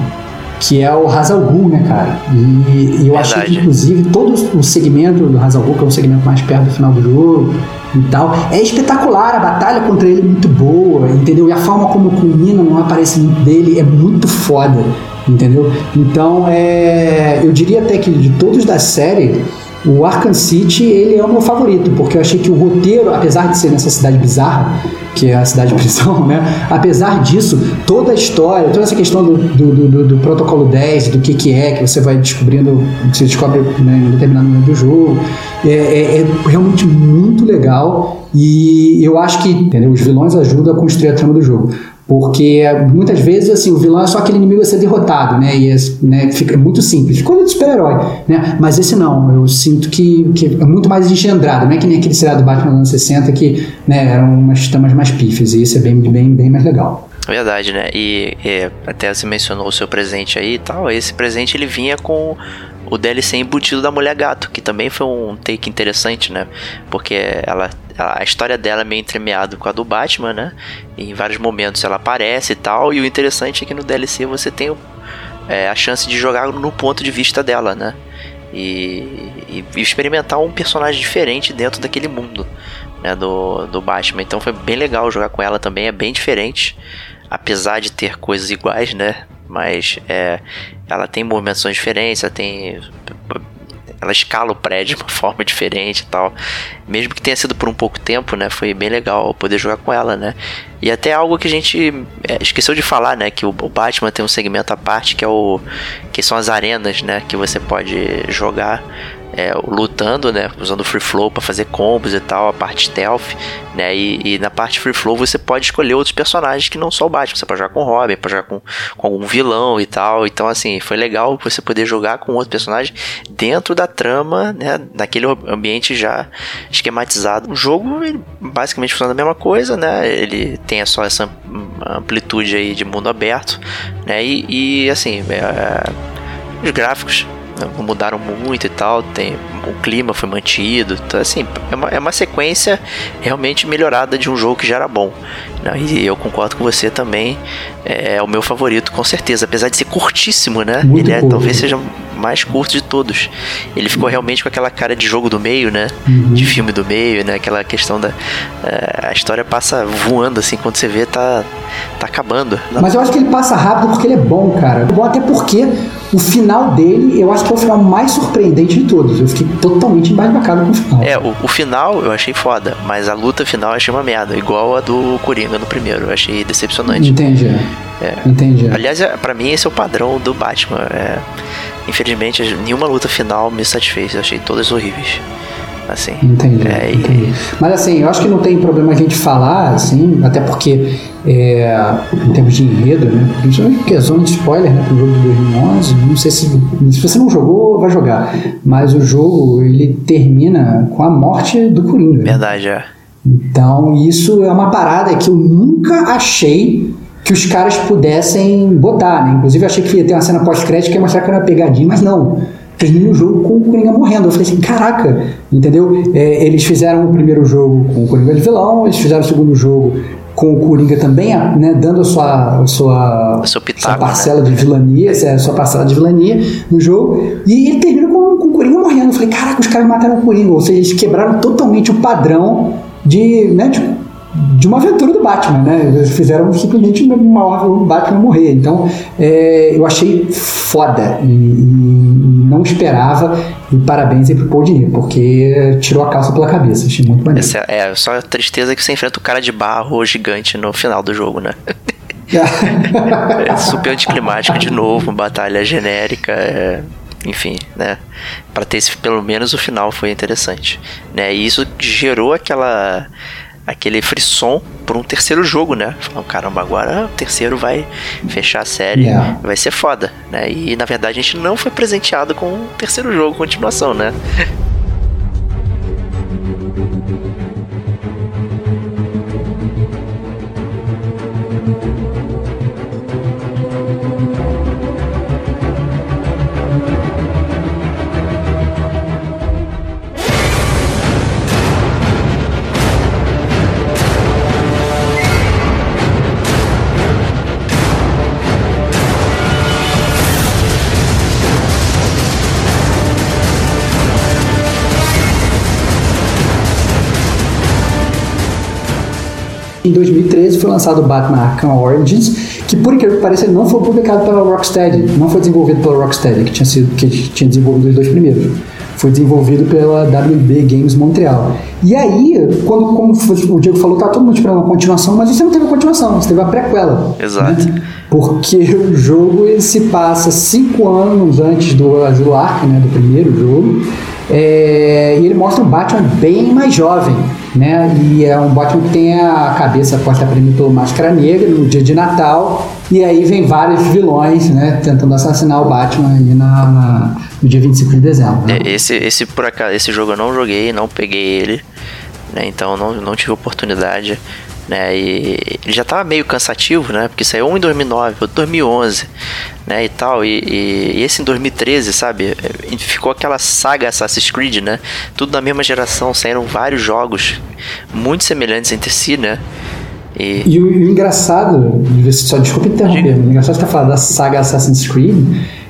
que é o Hazal Ghul, né, cara? E, e eu achei que, inclusive, todo o segmento do Hazal Ghul, que é o segmento mais perto do final do jogo e tal, é espetacular. A batalha contra ele é muito boa, entendeu? E a forma como culmina no aparecimento dele é muito foda, entendeu? Então, é, eu diria até que de todos da série, o Arkham City ele é o meu favorito, porque eu achei que o roteiro, apesar de ser nessa cidade bizarra, que é a cidade prisão, (laughs) né? Apesar disso, toda a história, toda essa questão do, do, do, do protocolo 10, do que, que é, que você vai descobrindo, que você descobre né, em determinado momento do jogo, é, é, é, realmente muito legal. E eu acho que entendeu? os vilões ajudam a construir a trama do jogo. Porque muitas vezes assim, o vilão é só aquele inimigo a ser derrotado, né? E é, né, fica muito simples. Coisa de super-herói, né? Mas esse não, eu sinto que, que é muito mais engendrado, não é que nem aquele seriado do Batman dos anos 60 que né, eram umas tamas mais pífias, e isso é bem, bem, bem mais legal. Verdade, né? E, até você mencionou o seu presente aí e tal. Esse presente ele vinha com o DLC embutido da Mulher Gato, que também foi um take interessante, né? Porque ela, a história dela é meio entremeada com a do Batman, né? E em vários momentos ela aparece e tal. E o interessante é que no DLC você tem é, a chance de jogar no ponto de vista dela, né? E, e, experimentar um personagem diferente dentro daquele mundo né, do, do Batman. Então foi bem legal jogar com ela também, é bem diferente. Apesar de ter coisas iguais, né? mas é, ela tem movimentações diferentes, ela tem ela escala o prédio de uma (laughs) forma diferente e tal. Mesmo que tenha sido por um pouco tempo, né? Foi bem legal poder jogar com ela, né? E até algo que a gente é, esqueceu de falar, né? Que o, o, Batman tem um segmento à parte que é o que são as arenas, né? Que você pode jogar é, lutando, né, usando free flow para fazer combos e tal, a parte stealth, né, e, e, na parte free flow você pode escolher outros personagens que não só o Batman, você pode jogar com o Robin, pode jogar com, com algum vilão e tal, então assim, foi legal você poder jogar com outro personagem dentro da trama, né, naquele ambiente já esquematizado. O jogo, basicamente funciona da mesma coisa, né, ele tem só essa amplitude aí de mundo aberto, né, e, e assim, é, os gráficos não mudaram muito e tal, tem, o clima foi mantido, então assim, é uma, é uma sequência realmente melhorada de um jogo que já era bom. Né? E eu concordo com você também, é, é o meu favorito com certeza, apesar de ser curtíssimo, né? Muito Ele é, talvez seja mais curto de todos. Ele ficou realmente com aquela cara de jogo do meio, né? Uhum. De filme do meio, né? Aquela questão da. É, a história passa voando assim, quando você vê, tá, tá acabando. Mas eu acho que ele passa rápido porque ele é bom, cara. É bom até porque o final dele, eu acho que é o final mais surpreendente de todos. Eu fiquei totalmente embasbacado com o final. É, o, o final eu achei foda, mas a luta final eu achei uma merda. Igual a do Coringa no primeiro. Eu achei decepcionante. Entendi. É. Entendi. Aliás, é, para mim esse é o padrão do Batman. É, infelizmente, nenhuma luta final me satisfez. Eu achei todas horríveis. assim. Entendi, É, e- entendi. Mas assim, eu acho que não tem problema a gente falar, assim, até porque é, em termos de enredo, né? Principalmente porque é zona de spoiler, né? Pro jogo de 2011, não sei se, se você não jogou, vai jogar. Mas o jogo, ele termina com a morte do Coringa. né? Verdade, é. Então, isso é uma parada que eu nunca achei que os caras pudessem botar, né? Inclusive, eu achei que ia ter uma cena pós-crédito que ia mostrar que era uma pegadinha, mas não. Termina o jogo com o Coringa morrendo. Eu falei assim, caraca, entendeu? É, eles fizeram o primeiro jogo com o Coringa de vilão, eles fizeram o segundo jogo com o Coringa também, né, dando a sua, a sua, seu pitaco, sua parcela de vilania, é a sua parcela de vilania no jogo, e ele termina com, com o Coringa morrendo. Eu falei, caraca, os caras mataram o Coringa, ou seja, eles quebraram totalmente o padrão de, né, de, de uma aventura do Batman, né? Eles fizeram simplesmente uma hora Batman morrer. Então, é, eu achei foda e, e não esperava. E parabéns aí pro Paul porque tirou a calça pela cabeça. Achei muito maneiro. Essa é, é só a tristeza que você enfrenta o cara de barro gigante no final do jogo, né? (laughs) É super anticlimático de novo, batalha genérica, é, enfim, né? Pra ter esse, pelo menos o final foi interessante, né? E isso gerou aquela aquele frisson por um terceiro jogo, né? Falando, caramba, agora o terceiro vai fechar a série, Yeah. vai ser foda, né? E na verdade a gente não foi presenteado com um terceiro jogo, continuação, né? (laughs) 2013 foi lançado o Batman Arkham Origins, que por incrível que pareça não foi publicado pela Rocksteady, não foi desenvolvido pela Rocksteady, que tinha sido que tinha desenvolvido os dois primeiros. Foi desenvolvido pela WB Games Montreal. E aí, quando como o Diego falou, tá todo mundo esperando uma continuação, mas você não teve a continuação, você teve a prequela. Exato. né? Porque (laughs) o jogo ele se passa cinco anos antes do Asilo Arkham, né, do primeiro jogo. É, e ele mostra um Batman bem mais jovem, né? E é um Batman que tem a cabeça posta prêmio pelo Máscara Negra no dia de Natal. E aí vem vários vilões, né? Tentando assassinar o Batman aí na, na- no dia 25 de dezembro. né? É, Esse, esse por acaso, esse jogo eu não joguei, não peguei ele, né? Então não, não tive oportunidade, né? E ele já tava meio cansativo, né? Porque saiu um em 2009, outro em 2011, né? E tal. E, e- e esse em 2013, sabe? E Ficou aquela saga Assassin's Creed, né? Tudo da mesma geração, saíram vários jogos muito semelhantes entre si, né? E E o, o engraçado, só desculpa interromper, mas o engraçado de estar falando da saga Assassin's Creed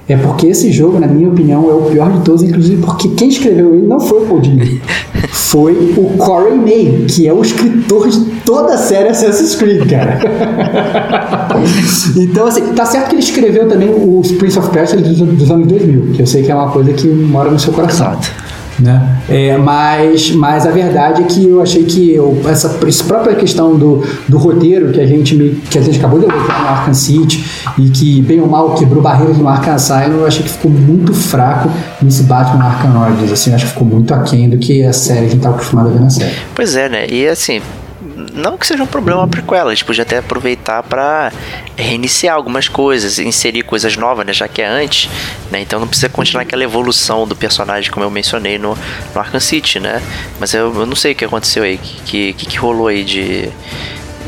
é porque esse jogo, na minha opinião, é o pior de todos, inclusive porque quem escreveu ele não foi o Paul Dini, (laughs) foi o Corey May, que é o escritor de toda a série Assassin's Creed, cara. (laughs) então, assim, tá certo que ele escreveu também os Prince of Persia dos, dos anos 2000, que eu sei que é uma coisa que mora no seu coração Exato. Né? É, mas, mas a verdade é que eu achei que eu- essa, essa própria questão do, do roteiro que a gente me, que a gente acabou de ler no Arkham City e que bem ou mal quebrou barreiras no Arkham Asylum, eu achei que ficou muito fraco nesse Batman Arkham Origins, assim, acho que ficou muito aquém do que a série que a gente tá acostumado a ver na série. Pois é, né? E assim, não que seja um problema a prequela, a gente podia até aproveitar pra reiniciar algumas coisas, inserir coisas novas, né? Já que é antes, né? Então não precisa continuar aquela evolução do personagem, como eu mencionei no, no Arkham City, né? Mas eu, eu não sei o que aconteceu aí, que, que, que rolou aí de,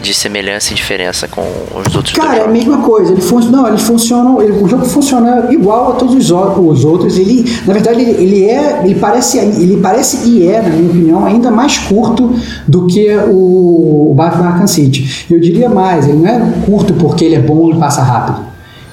de semelhança e diferença com os outros Cara, é a mesma coisa. Ele fun... Não, eles funcionam. ele- O jogo funciona igual a todos os, os outros. Ele, na verdade, ele, ele é. Ele parece, ele parece e é, na minha opinião, ainda mais curto do que o, o Batman Arkham City. Eu diria mais, ele não é curto porque ele é bom e passa rápido.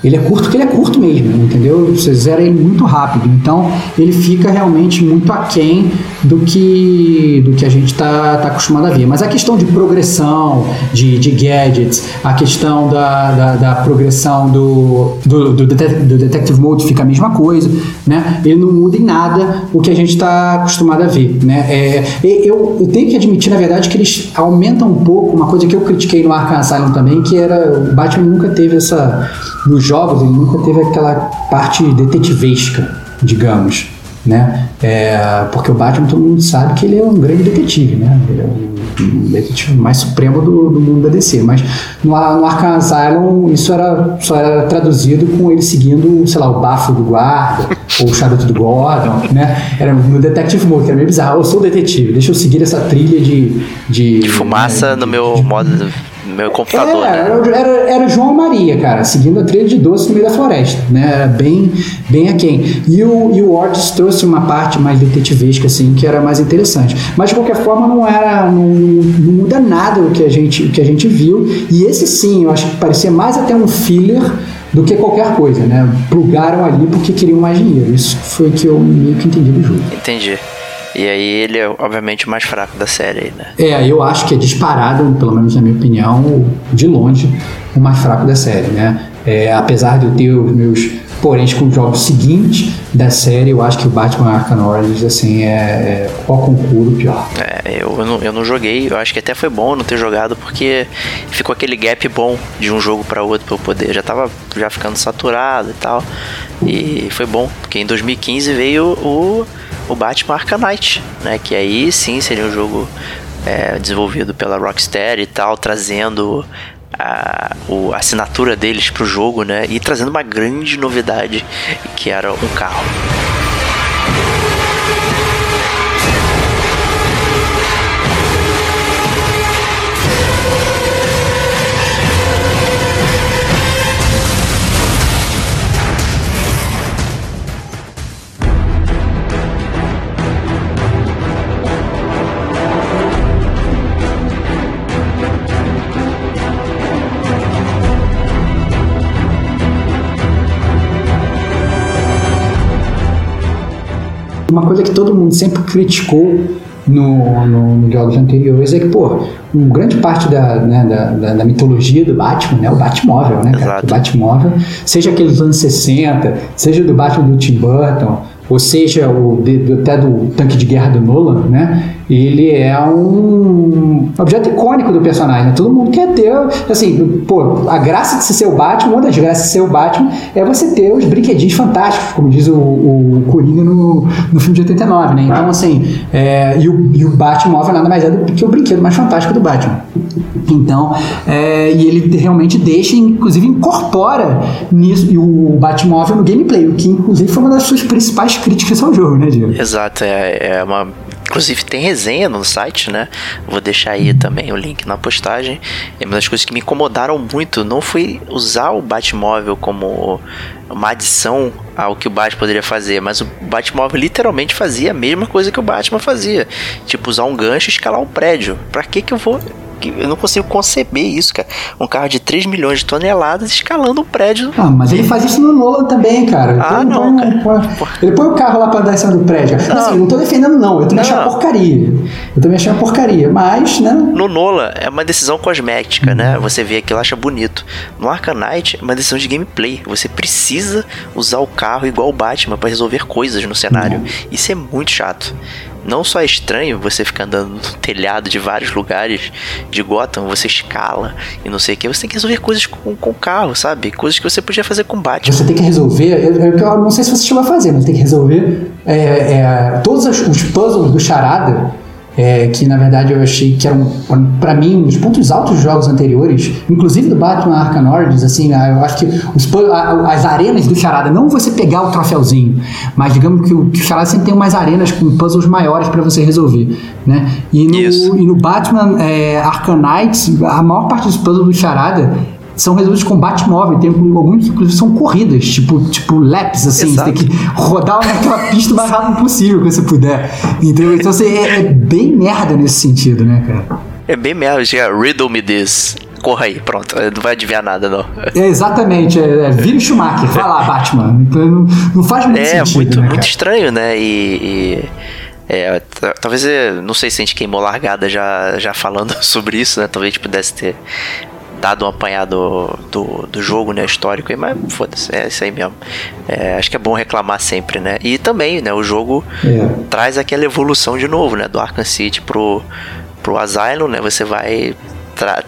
Ele é curto porque ele é curto mesmo, entendeu? Você zera ele muito rápido. Então ele fica realmente muito aquém do que, do que a gente está tá acostumado a ver. Mas a questão de progressão, de, de gadgets, a questão da, da, da progressão do, do, do, do Detective Mode fica a mesma coisa, né? Ele não muda em nada o que a gente está acostumado a ver, né? É, e- eu, eu tenho que admitir, na verdade, que eles aumentam um pouco uma coisa que eu critiquei no Arkham Asylum também, que era o Batman nunca teve essa nos jogos ele nunca teve aquela parte detetivesca, digamos. Né? É, porque o Batman todo mundo sabe que ele é um grande detetive, né? Ele é o detetive mais supremo do, do mundo da DC. Mas no, no Arkham Asylum isso era, só era traduzido com ele seguindo, sei lá, o bafo do guarda (laughs) ou o charuto do Gordon, né? Era no Detective Mode, que era meio bizarro. Eu sou detetive, deixa eu seguir essa trilha de... De, de fumaça né, no meu de, modo meu computador. É, né? era, era, João Maria, cara, seguindo a trilha de doce no meio da floresta, né? Bem, bem aquém. E o, e o Ortiz trouxe uma parte mais detetivesca, assim, que era mais interessante. Mas de qualquer forma, não era. Não, não muda nada o que, a gente, o que a gente viu. E esse sim, eu acho que parecia mais até um filler do que qualquer coisa, né? Plugaram ali porque queriam mais dinheiro. Isso foi o que eu meio que entendi do jogo. Entendi. E aí ele é, obviamente, o mais fraco da série, né? É, eu acho que é disparado, pelo menos na minha opinião, de longe, o mais fraco da série, né? É, apesar de eu ter os meus porém com os jogos seguintes da série, eu acho que o Batman Arkham Origins, assim, é, é qual concurso pior. É, eu, eu, não, eu não joguei, eu acho que até foi bom não ter jogado, porque ficou aquele gap bom de um jogo para outro pra eu poder, já tava já ficando saturado e tal, e foi bom, porque em 2015 veio o o Batman Arkham Knight, né? Que aí sim seria um jogo é, desenvolvido pela Rockstar e tal, trazendo a, o, a assinatura deles pro jogo, né? E trazendo uma grande novidade que era um carro. Uma coisa que todo mundo sempre criticou no, no, nos jogos anteriores é que, pô, uma grande parte da, né, da, da, da, mitologia do Batman, né, o Batmóvel, né, cara? O Batmóvel, seja aquele dos anos 60, seja do Batman do Tim Burton, ou seja, o, até do tanque de guerra do Nolan, né? Ele é um objeto icônico do personagem. Né? Todo mundo quer ter, assim, pô, a graça de ser o Batman, uma das graças de ser o Batman é você ter os brinquedinhos fantásticos, como diz o, o Coringa no, no filme de 89, né? Então, assim, é, e, o, e o Batmóvel nada mais é do que o brinquedo mais fantástico do Batman. Então, é, e ele realmente deixa, inclusive incorpora nisso, e o Batmóvel no gameplay, o que inclusive foi uma das suas principais críticas ao jogo, né, Diego? Exato, é, é uma Inclusive tem resenha no site, né? Vou deixar aí também o link na postagem. E uma das coisas que me incomodaram muito não foi usar o Batmóvel como uma adição ao que o Batman poderia fazer, mas o Batmóvel literalmente fazia a mesma coisa que o Batman fazia. Tipo, usar um gancho e escalar um prédio. Pra que que eu vou eu não consigo conceber isso, cara. Um carro de 3 milhões de toneladas escalando um prédio. Ah, mas ele faz isso no Nolan também, cara. Ah, ele não, põe, cara. Põe, ele põe o carro lá pra dar em cima do prédio. Não. Assim, não tô defendendo, não. Eu também achei uma porcaria. Eu também achei uma porcaria, mas, né? No Nolan é uma decisão cosmética, né? Você vê aquilo, acha bonito. No Arcanite é uma decisão de gameplay. Você precisa usar o carro igual o Batman para resolver coisas no cenário. Uhum. Isso é muito chato não só é estranho você ficar andando no telhado de vários lugares de Gotham, você escala e não sei o que, você tem que resolver coisas com, com carro, sabe? Coisas que você podia fazer com Batman. Você tem que resolver, eu, eu, eu não sei se você chegou a fazer, mas tem que resolver é, é, todos os puzzles do Charada é, que na verdade eu achei que eram, para mim, um dos pontos altos dos jogos anteriores, inclusive do Batman Arkham Origins, assim, né, eu acho que os, as arenas do Charada, não você pegar o troféuzinho, mas digamos que o, que o Charada sempre tem umas arenas com puzzles maiores para você resolver, né? E no, e no Batman é, Arkham Knights, a maior parte dos puzzles do Charada são resolvidos com Batmóvel, tem alguns que inclusive são corridas, tipo, tipo laps, assim, Exato. você tem que rodar naquela pista o mais rápido possível que você puder. Entendeu? Então você é, é, bem merda nesse sentido, né, cara? É bem merda, chega, riddle me this. Corra aí, pronto. Não vai adivinhar nada, não. É, exatamente, é, é vira Schumacher, vai lá, Batman. Então, não, não faz muito é, sentido. Muito, né, muito estranho, né? E. e... É, talvez, não sei se a gente queimou largada já, já falando (laughs) sobre isso, né? Talvez a gente pudesse ter dado um apanhado do, do jogo, né, histórico, aí, mas foda-se, é isso aí mesmo. É, acho que é bom reclamar sempre, né? E também, né, o jogo é. traz aquela evolução de novo, né, do Arkham City pro, pro Asylum, né, você vai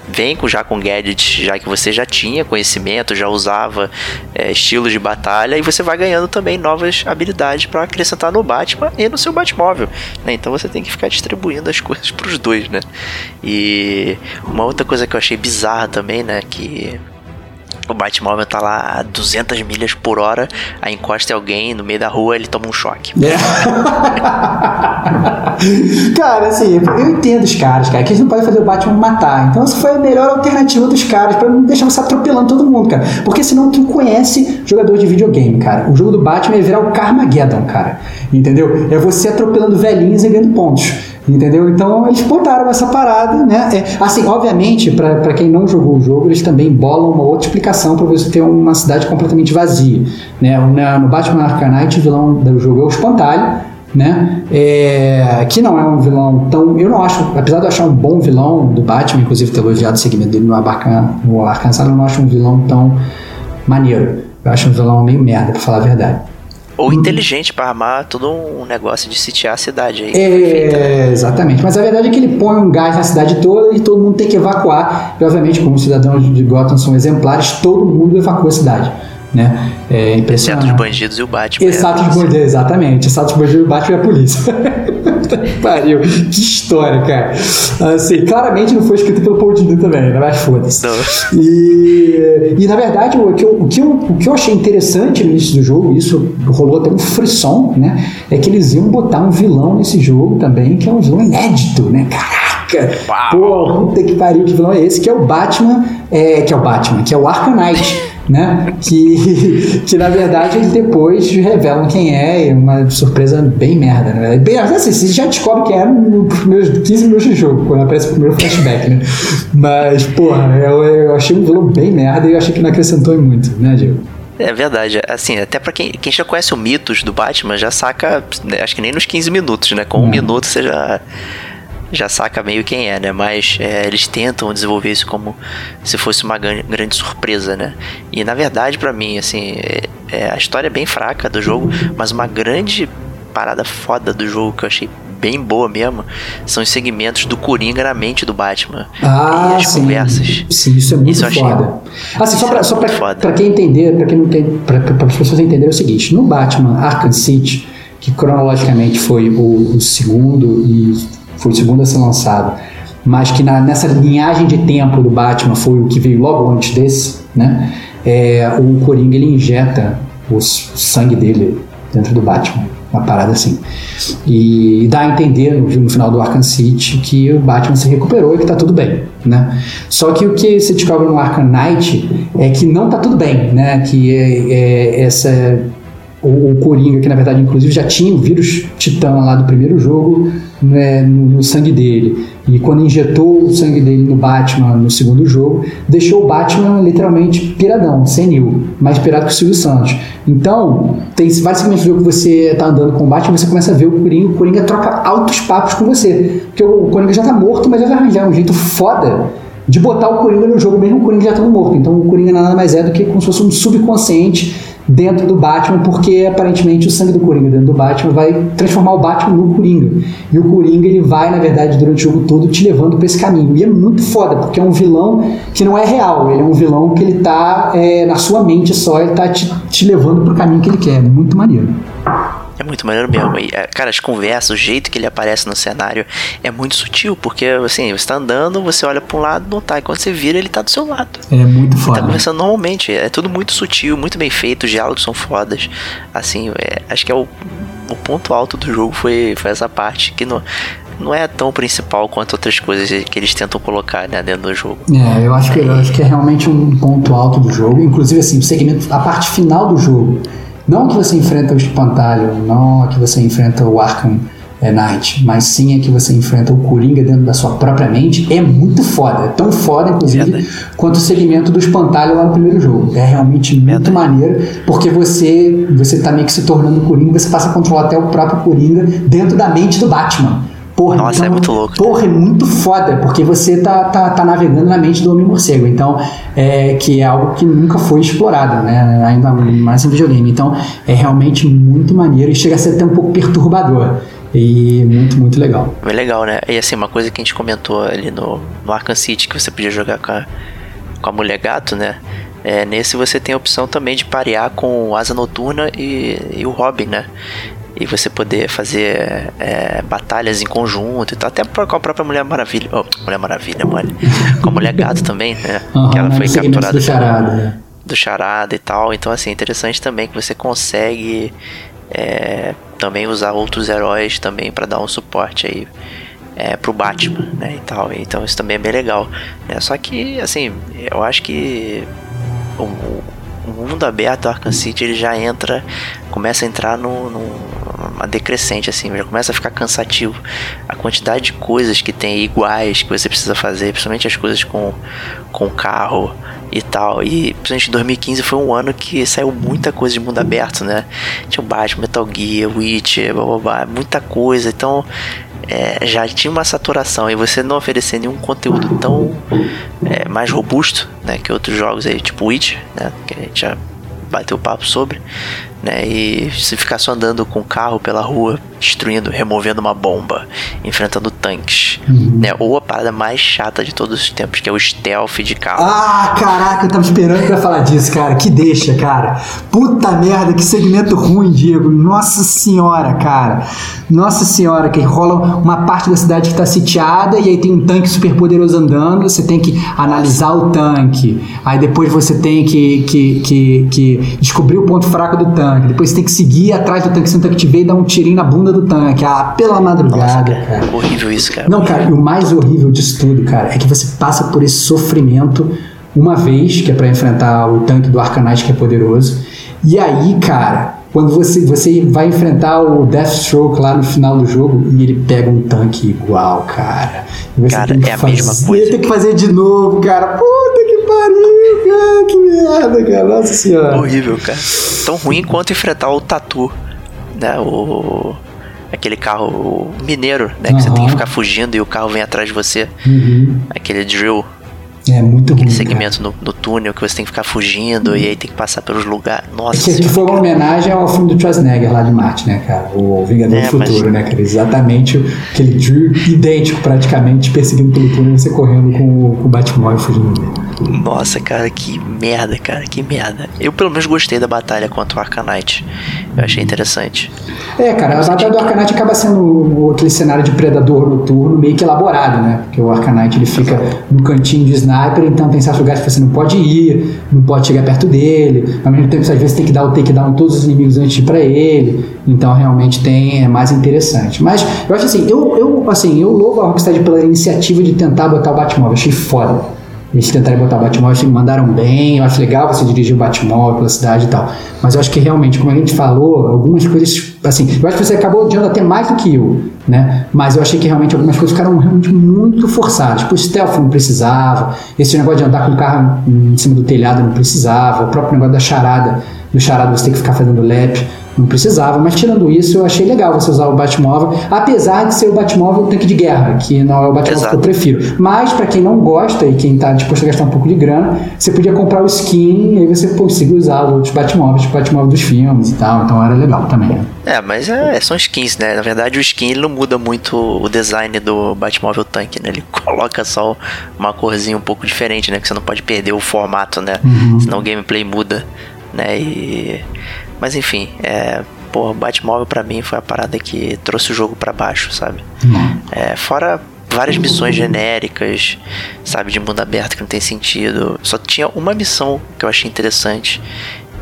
vem com, já com gadgets, já que você já tinha conhecimento, já usava é, estilos de batalha, e você vai ganhando também novas habilidades para acrescentar no Batman e no seu Batmóvel. Né? Então você tem que ficar distribuindo as (laughs) coisas para os dois, né? E uma outra coisa que eu achei bizarra também, né? Que o Batmóvel tá lá a 200 milhas por hora, aí encosta alguém no meio da rua, ele toma um choque. (laughs) (laughs) Cara, assim, eu entendo os caras, cara, que eles não podem fazer o Batman matar. Então essa foi a melhor alternativa dos caras para não deixar você atropelando todo mundo, cara. Porque senão quem conhece jogador de videogame, cara, o jogo do Batman é virar o Carmageddon, cara. Entendeu? É você atropelando velhinhos e ganhando pontos. Entendeu? Então eles botaram essa parada, né? É, assim, obviamente, para quem não jogou o jogo, eles também bolam uma outra explicação para você ter uma cidade completamente vazia. Né? No Batman Arcanite, o vilão do jogo é o Espantalho, né? É, que não é um vilão tão. Eu não acho, apesar de eu achar um bom vilão do Batman, inclusive ter elogiado o segmento dele no Arcan, no Arkansas, eu não acho um vilão tão maneiro. Eu acho um vilão meio merda, pra falar a verdade. Ou inteligente para armar todo um negócio de sitiar a cidade aí. É, exatamente. Mas a verdade é que ele põe um gás na cidade toda e todo mundo tem que evacuar. E obviamente, como os cidadãos de Gotham são exemplares, todo mundo evacua a cidade. Né? É impressionante. Exceto os bandidos e o Batman. Exato os bandidos, exatamente. Exato os bandidos e o Batman e a polícia. (laughs) Pariu. Que história, cara. Assim, claramente não foi escrito pelo Paul Dini também, né? Mas foda-se. E, e na verdade, o que, eu, o, que eu, o que eu achei interessante no início do jogo, isso rolou até um frisson, né? É que eles iam botar um vilão nesse jogo também, que é um vilão inédito, né? Caraca! Uau. Pô, puta que pariu, que vilão é esse? Que é o Batman, é, que é o Batman, que é o Arcanite né? Que, (laughs) que na verdade eles depois revelam quem é, e uma surpresa bem merda, né? Bem, assim, você já descobre quem é nos primeiros 15 minutos de jogo, quando aparece o primeiro flashback, né? Mas, porra, eu, eu achei um vilão bem merda e eu achei que não acrescentou muito, né, Diego? É verdade, assim, até para quem, quem já conhece o mitos do Batman, já saca, né, acho que nem nos 15 minutos, né? Com um minuto você já já saca meio quem é, né? Mas é, eles tentam desenvolver isso como se fosse uma grande surpresa, né? E na verdade, para mim, assim, é, é, a história é bem fraca do jogo, mas uma grande parada foda do jogo que eu achei bem boa mesmo são os segmentos do Coringa na mente do Batman. Ah, e as sim. conversas. Sim, isso é muito isso foda. Assim, só pra, só pra, pra, quem entender, pra quem não tem, pra, pra as pessoas entenderem é o seguinte: no Batman Arkham City, que cronologicamente foi o, o segundo e foi o segundo a ser lançado, mas que na, nessa linhagem de tempo do Batman foi o que veio logo antes desse, né? É, o Coringa ele injeta o sangue dele dentro do Batman, uma parada assim. E, dá a entender no, no, final do Arkham City que o Batman se recuperou e que tá tudo bem, né? Só que o que se descobre no Arkham Knight é que não tá tudo bem, né? Que é, é essa o, Coringa, que na verdade inclusive já tinha o vírus titã lá do primeiro jogo né, no, no, sangue dele. E quando injetou o sangue dele no Batman no segundo jogo, deixou o Batman literalmente piradão, senil, mais pirado que o Silvio Santos. Então, tem vários segmentos do jogo que você tá andando com o Batman, você começa a ver o Coringa, o Coringa troca altos papos com você. Porque o Coringa já tá morto, mas ele vai arranjar um jeito foda de botar o Coringa no jogo, mesmo o Coringa já estando morto. Então o Coringa nada mais é do que como se fosse um subconsciente dentro do Batman, porque aparentemente o sangue do Coringa dentro do Batman vai transformar o Batman no Coringa. E o Coringa ele vai, na verdade, durante o jogo todo te levando para esse caminho. E é muito foda, porque é um vilão que não é real, ele é um vilão que ele tá é, na sua mente só, ele tá te, te levando pro caminho que ele quer. Muito maneiro. É muito maneiro mesmo. E, é, cara, as conversas, o jeito que ele aparece no cenário é muito sutil, porque assim, você tá andando, você olha pra um lado, não tá. E quando você vira, ele tá do seu lado. É muito foda. Ele tá conversando normalmente. É tudo muito sutil, muito bem feito, os diálogos são fodas. Assim, é, acho que é o, o ponto alto do jogo foi, foi essa parte que não não é tão principal quanto outras coisas que eles tentam colocar né, dentro do jogo. É, eu acho, que, eu acho que é realmente um ponto alto do jogo. Inclusive, assim, o segmento, a parte final do jogo não que você enfrenta o espantalho, não que você enfrenta o Arkham é, Knight, mas sim é que você enfrenta o Coringa dentro da sua própria mente, é muito foda. É tão foda, inclusive, quanto o segmento do espantalho lá no primeiro jogo. É realmente muito maneiro, porque você, você tá meio que se tornando Coringa, você passa a controlar até o próprio Coringa dentro da mente do Batman. Porra, Nossa, então, é muito louco. Porra, é muito foda, porque você tá, tá, tá navegando na mente do Homem-Morcego. Então, é, que é algo que nunca foi explorado, né? Ainda mais em videogame. Então, é realmente muito maneiro e chega a ser até um pouco perturbador. E muito, muito legal. É legal, né? E assim, uma coisa que a gente comentou ali no, no Arkham City, que você podia jogar com a, com a mulher gato, né? É, nesse você tem a opção também de parear com Asa Noturna e, e o Robin, né? E você poder fazer é, batalhas em conjunto e tal. Até com a própria Mulher Maravilha. Oh, Mulher Maravilha, mole. Com a Mulher Gato (laughs) também, né? Aham, que ela foi segmento capturada do charada, né? do charada e tal. Então, assim, é interessante também que você consegue é, também usar outros heróis também para dar um suporte aí é, pro Batman, né, e tal. Então isso também é bem legal. Né? Só que, assim, eu acho que o mundo aberto, Arkham City, ele já entra, começa a entrar no, numa decrescente, assim, já começa a ficar cansativo. A quantidade de coisas que tem iguais que você precisa fazer, principalmente as coisas com, com carro e tal. E principalmente 2015 foi um ano que saiu muita coisa de mundo aberto, né? Tinha o Batman, Metal Gear, Witcher, blá, blá, blá, muita coisa. Então é, já tinha uma saturação e você não oferecer nenhum conteúdo tão é, mais robusto, né, que outros jogos aí, tipo Witcher, né, que a gente já bateu papo sobre, né, e se ficar só andando com o carro pela rua, destruindo, removendo uma bomba, enfrentando tanques, né, ou a parada mais chata de todos os tempos, que é o stealth de carro. Ah, caraca, eu tava esperando pra falar disso, cara. Que deixa, cara. Puta merda, que segmento ruim, Diego. Nossa senhora, cara. Nossa senhora, que rola uma parte da cidade que tá sitiada e aí tem um tanque super poderoso andando. Você tem que analisar o tanque. Aí depois você tem que, que, que, que descobrir o ponto fraco do tanque. Depois você tem que seguir atrás do tanque, tanque te vê e dar um tirinho na bunda do tanque. Ah, pela Nossa, madrugada, cara, cara. horrível isso, cara. Não, cara, e o mais horrível disso tudo, cara, é que você passa por esse sofrimento uma vez, que é pra enfrentar o tanque do Arcanite que é poderoso. E aí, cara, quando você, você vai enfrentar o Deathstroke lá no final do jogo e ele pega um tanque igual, cara. E você Cara, tem que é a fazer, mesma coisa. Tem que fazer de novo, cara. Puta que merda, cara. Nossa senhora. Horrível, cara. Tão ruim quanto enfrentar o Tatu, né? O. Aquele carro mineiro, né? Que você tem que ficar fugindo e o carro vem atrás de você. Uhum. Aquele drill, É muito ruim. aquele cara. segmento no, no túnel que você tem que ficar fugindo e aí tem que passar pelos lugares. Nossa Que, que foi uma homenagem ao filme do Schwarzenegger lá de Marte, né, cara? O Vingador É, do mas- Futuro, né, cara? Exatamente aquele drill idêntico, praticamente, perseguindo pelo túnel e você correndo com o, com o Batmóvel fugindo dele. Nossa, cara, que merda, cara, que merda. Eu pelo menos gostei da batalha contra o Arcanite. Eu achei interessante. É, cara, a batalha do Arcanite acaba sendo aquele cenário de predador noturno meio que elaborado, né? Porque o Arcanite ele fica no cantinho de sniper, então tem certos lugares que você não pode ir, não pode chegar perto dele. Ao mesmo tempo, às vezes tem que dar o takedown em todos os inimigos antes de ir pra ele. Então realmente tem é mais interessante. Mas eu acho assim, eu, eu assim, eu louvo a Rockstar pela iniciativa de tentar botar o Batmóvel, achei foda. Eles tentarem botar o Batmóvel, acho que mandaram bem, eu acho legal você dirigir o Batmóvel pela cidade e tal. Mas eu acho que realmente, como a gente falou, algumas coisas, assim, eu acho que você acabou odiando até mais do que eu, né? Mas eu achei que realmente algumas coisas ficaram realmente muito forçadas. Tipo, o stealth não precisava, esse negócio de andar com o carro em cima do telhado não precisava, o próprio negócio da charada, do charada você tem que ficar fazendo lap, não precisava. Mas tirando isso, eu achei legal você usar o Batmóvel, apesar de ser o Batmóvel tanque de guerra, que não é o Batmóvel Exato. que eu prefiro. Mas pra quem não gosta e quem tá disposto a gastar um pouco de grana, você podia comprar o skin e aí você conseguia usar os outros Batmóveis, tipo o Batmóvel dos filmes e tal. Então era legal também. É, mas é, são skins, né? Na verdade, o skin ele não muda muito o design do Batmóvel Tank, né? Ele (laughs) coloca só uma corzinha um pouco diferente, né? Que você não pode perder o formato, né? Senão o gameplay muda, né? E... Mas enfim, é... Pô, Batmóvel pra mim foi a parada que trouxe o jogo pra baixo, sabe? É, fora várias missões genéricas, sabe, de mundo aberto que não tem sentido. Só tinha uma missão que eu achei interessante,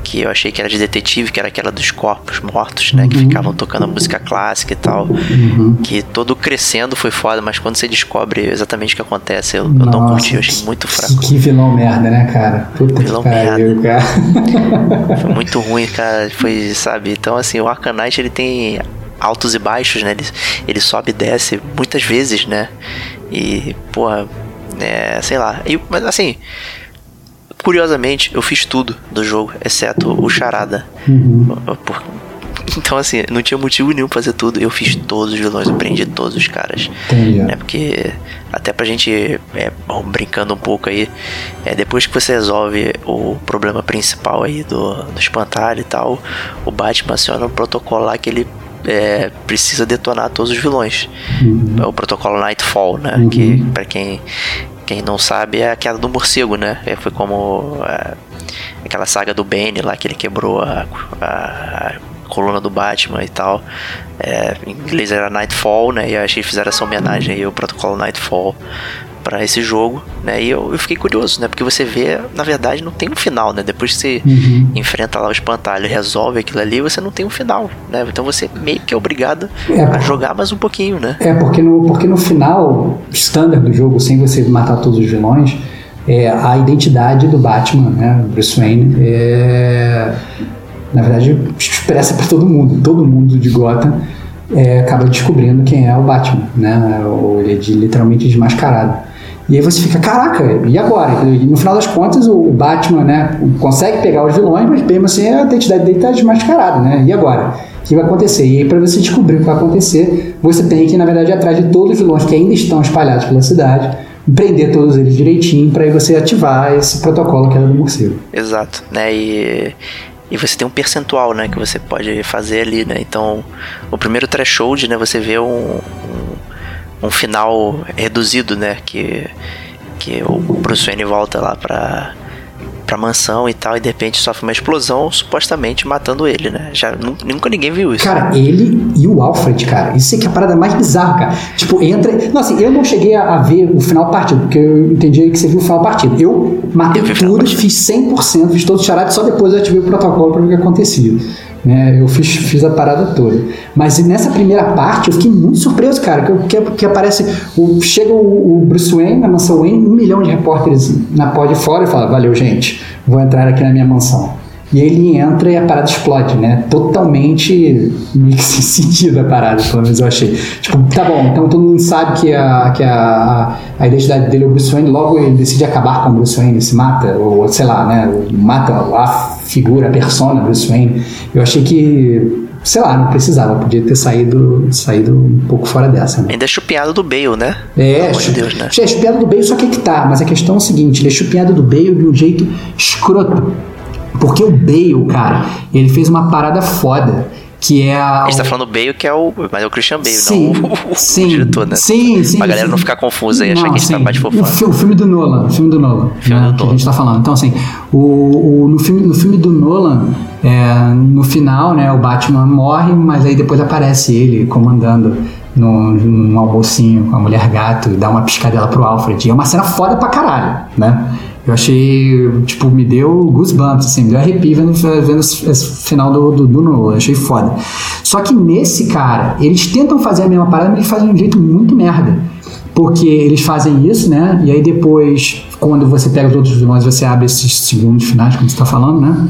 que eu achei que era de detetive, que era aquela dos corpos mortos, né, que ficavam tocando música clássica e tal. Que todo crescendo foi foda, mas quando você descobre exatamente o que acontece, eu, eu não Nossa, curti, eu achei muito que- fraco. Que vilão merda, né, cara? Puta Vilão que pariu, cara. (laughs) Foi muito ruim, cara. Foi, sabe? Então, assim, o Arcanite ele tem altos e baixos, né? Ele, ele sobe e desce muitas vezes, né? E, porra, é, sei lá. E, mas, assim, curiosamente, eu fiz tudo do jogo, exceto o Charada. Uhum. Por- Então, assim, não tinha motivo nenhum pra fazer tudo. Eu fiz todos os vilões, eu prendi todos os caras. Entendi. É porque, até pra gente, é, brincando um pouco aí, é, depois que você resolve o problema principal aí do, do espantalho e tal, o Batman aciona um protocolo lá que ele é, precisa detonar todos os vilões. É o protocolo Nightfall, né? Que, pra quem, quem não sabe, é a queda do morcego, né? É, foi como é, aquela saga do Bane lá, que ele quebrou a, a coluna do Batman e tal. É, em inglês era Nightfall, né? E achei que fizeram essa homenagem aí, o protocolo Nightfall para esse jogo, né? E eu, eu, fiquei curioso, né? Porque você vê, na verdade, não tem um final, né? Depois que você Uhum. enfrenta lá o espantalho, resolve aquilo ali, você não tem um final, né? Então você meio que é obrigado É, a jogar mais um pouquinho, né? É, porque no, porque no final, standard do jogo, sem você matar todos os vilões, é, a identidade do Batman, né, Bruce Wayne, é, na verdade, expressa para todo mundo. Todo mundo de Gotham é, acaba descobrindo quem é o Batman, né? Ou ele é de, literalmente desmascarado. E aí você fica, caraca, e agora? E no final das contas, o Batman, né, consegue pegar os vilões, mas mesmo assim a identidade dele tá desmascarada, né? E agora? O que vai acontecer? E aí, para você descobrir o que vai acontecer, você tem que, na verdade, ir atrás de todos os vilões que ainda estão espalhados pela cidade, prender todos eles direitinho, para você ativar esse protocolo que era do morcego. Exato, né? E, e você tem um percentual, né, que você pode fazer ali, né? Então, o primeiro threshold, né, você vê um, um, final reduzido, né, que que o Bruce Wayne volta lá pra pra mansão e tal, e de repente sofre uma explosão, supostamente matando ele, né? Já nu- nunca ninguém viu isso. Cara, ele e o Alfred, cara, isso é que é a parada mais bizarra, cara. Tipo, entra. Não, assim, eu não cheguei a, ver o final partido, porque eu entendi que você viu o final partido. Eu matei Eu tudo, fiz 100%, fiz todo o charade, só depois eu ativei o protocolo pra ver o que acontecia. Né, eu fiz, fiz a parada toda. Mas nessa primeira parte eu fiquei muito surpreso, cara, que, que, que aparece. O, chega o, o Bruce Wayne na mansão Wayne, um milhão de repórteres na pó de fora e fala: Valeu, gente, vou entrar aqui na minha mansão. E ele entra e a parada explode, né? Totalmente meio que (laughs) sem sentido a parada, pelo menos eu achei. Tipo, tá bom, então todo mundo sabe que a, que a, a, identidade dele é o Bruce Wayne, logo ele decide acabar com o Bruce Wayne, se mata, ou sei lá, né? Mata a figura, a persona Bruce Wayne. Eu achei que, sei lá, não precisava, podia ter saído, saído um pouco fora dessa, né? Ainda é chupinhado do Bale, né? É, Pelo Deus, né? é chupinhado do Bale, só que é que tá. Mas a questão é o seguinte: ele é chupinhado do Bale de um jeito escroto. Porque o Bale, cara, ele fez uma parada foda. Que é a. A gente tá falando do Bale, que é o. Mas é o Christian Bale, Sim, não o, o sim, diretor, né? Sim, sim. Pra galera sim. não ficar confusa e achar Não, que a gente tá mais o, fofando. fi- o filme do Nolan, o filme do Nolan, Filme né, do que a Nolan. gente tá falando. Então, assim, o, o- no, filme, no filme do Nolan, é, no final, né, o Batman morre, mas aí depois aparece ele comandando num, num almocinho com a mulher gato e dá uma piscadela pro Alfred. E é uma cena foda pra caralho, né? Eu achei, tipo, me deu goosebumps, assim, me deu arrepio vendo, vendo esse final do, do, do Nolan, achei foda. Só que nesse cara, eles tentam fazer a mesma parada, mas eles fazem de um jeito muito merda. Porque eles fazem isso, né? E aí depois, quando você pega os outros vilões, você abre esses segundos finais, como você tá falando, né?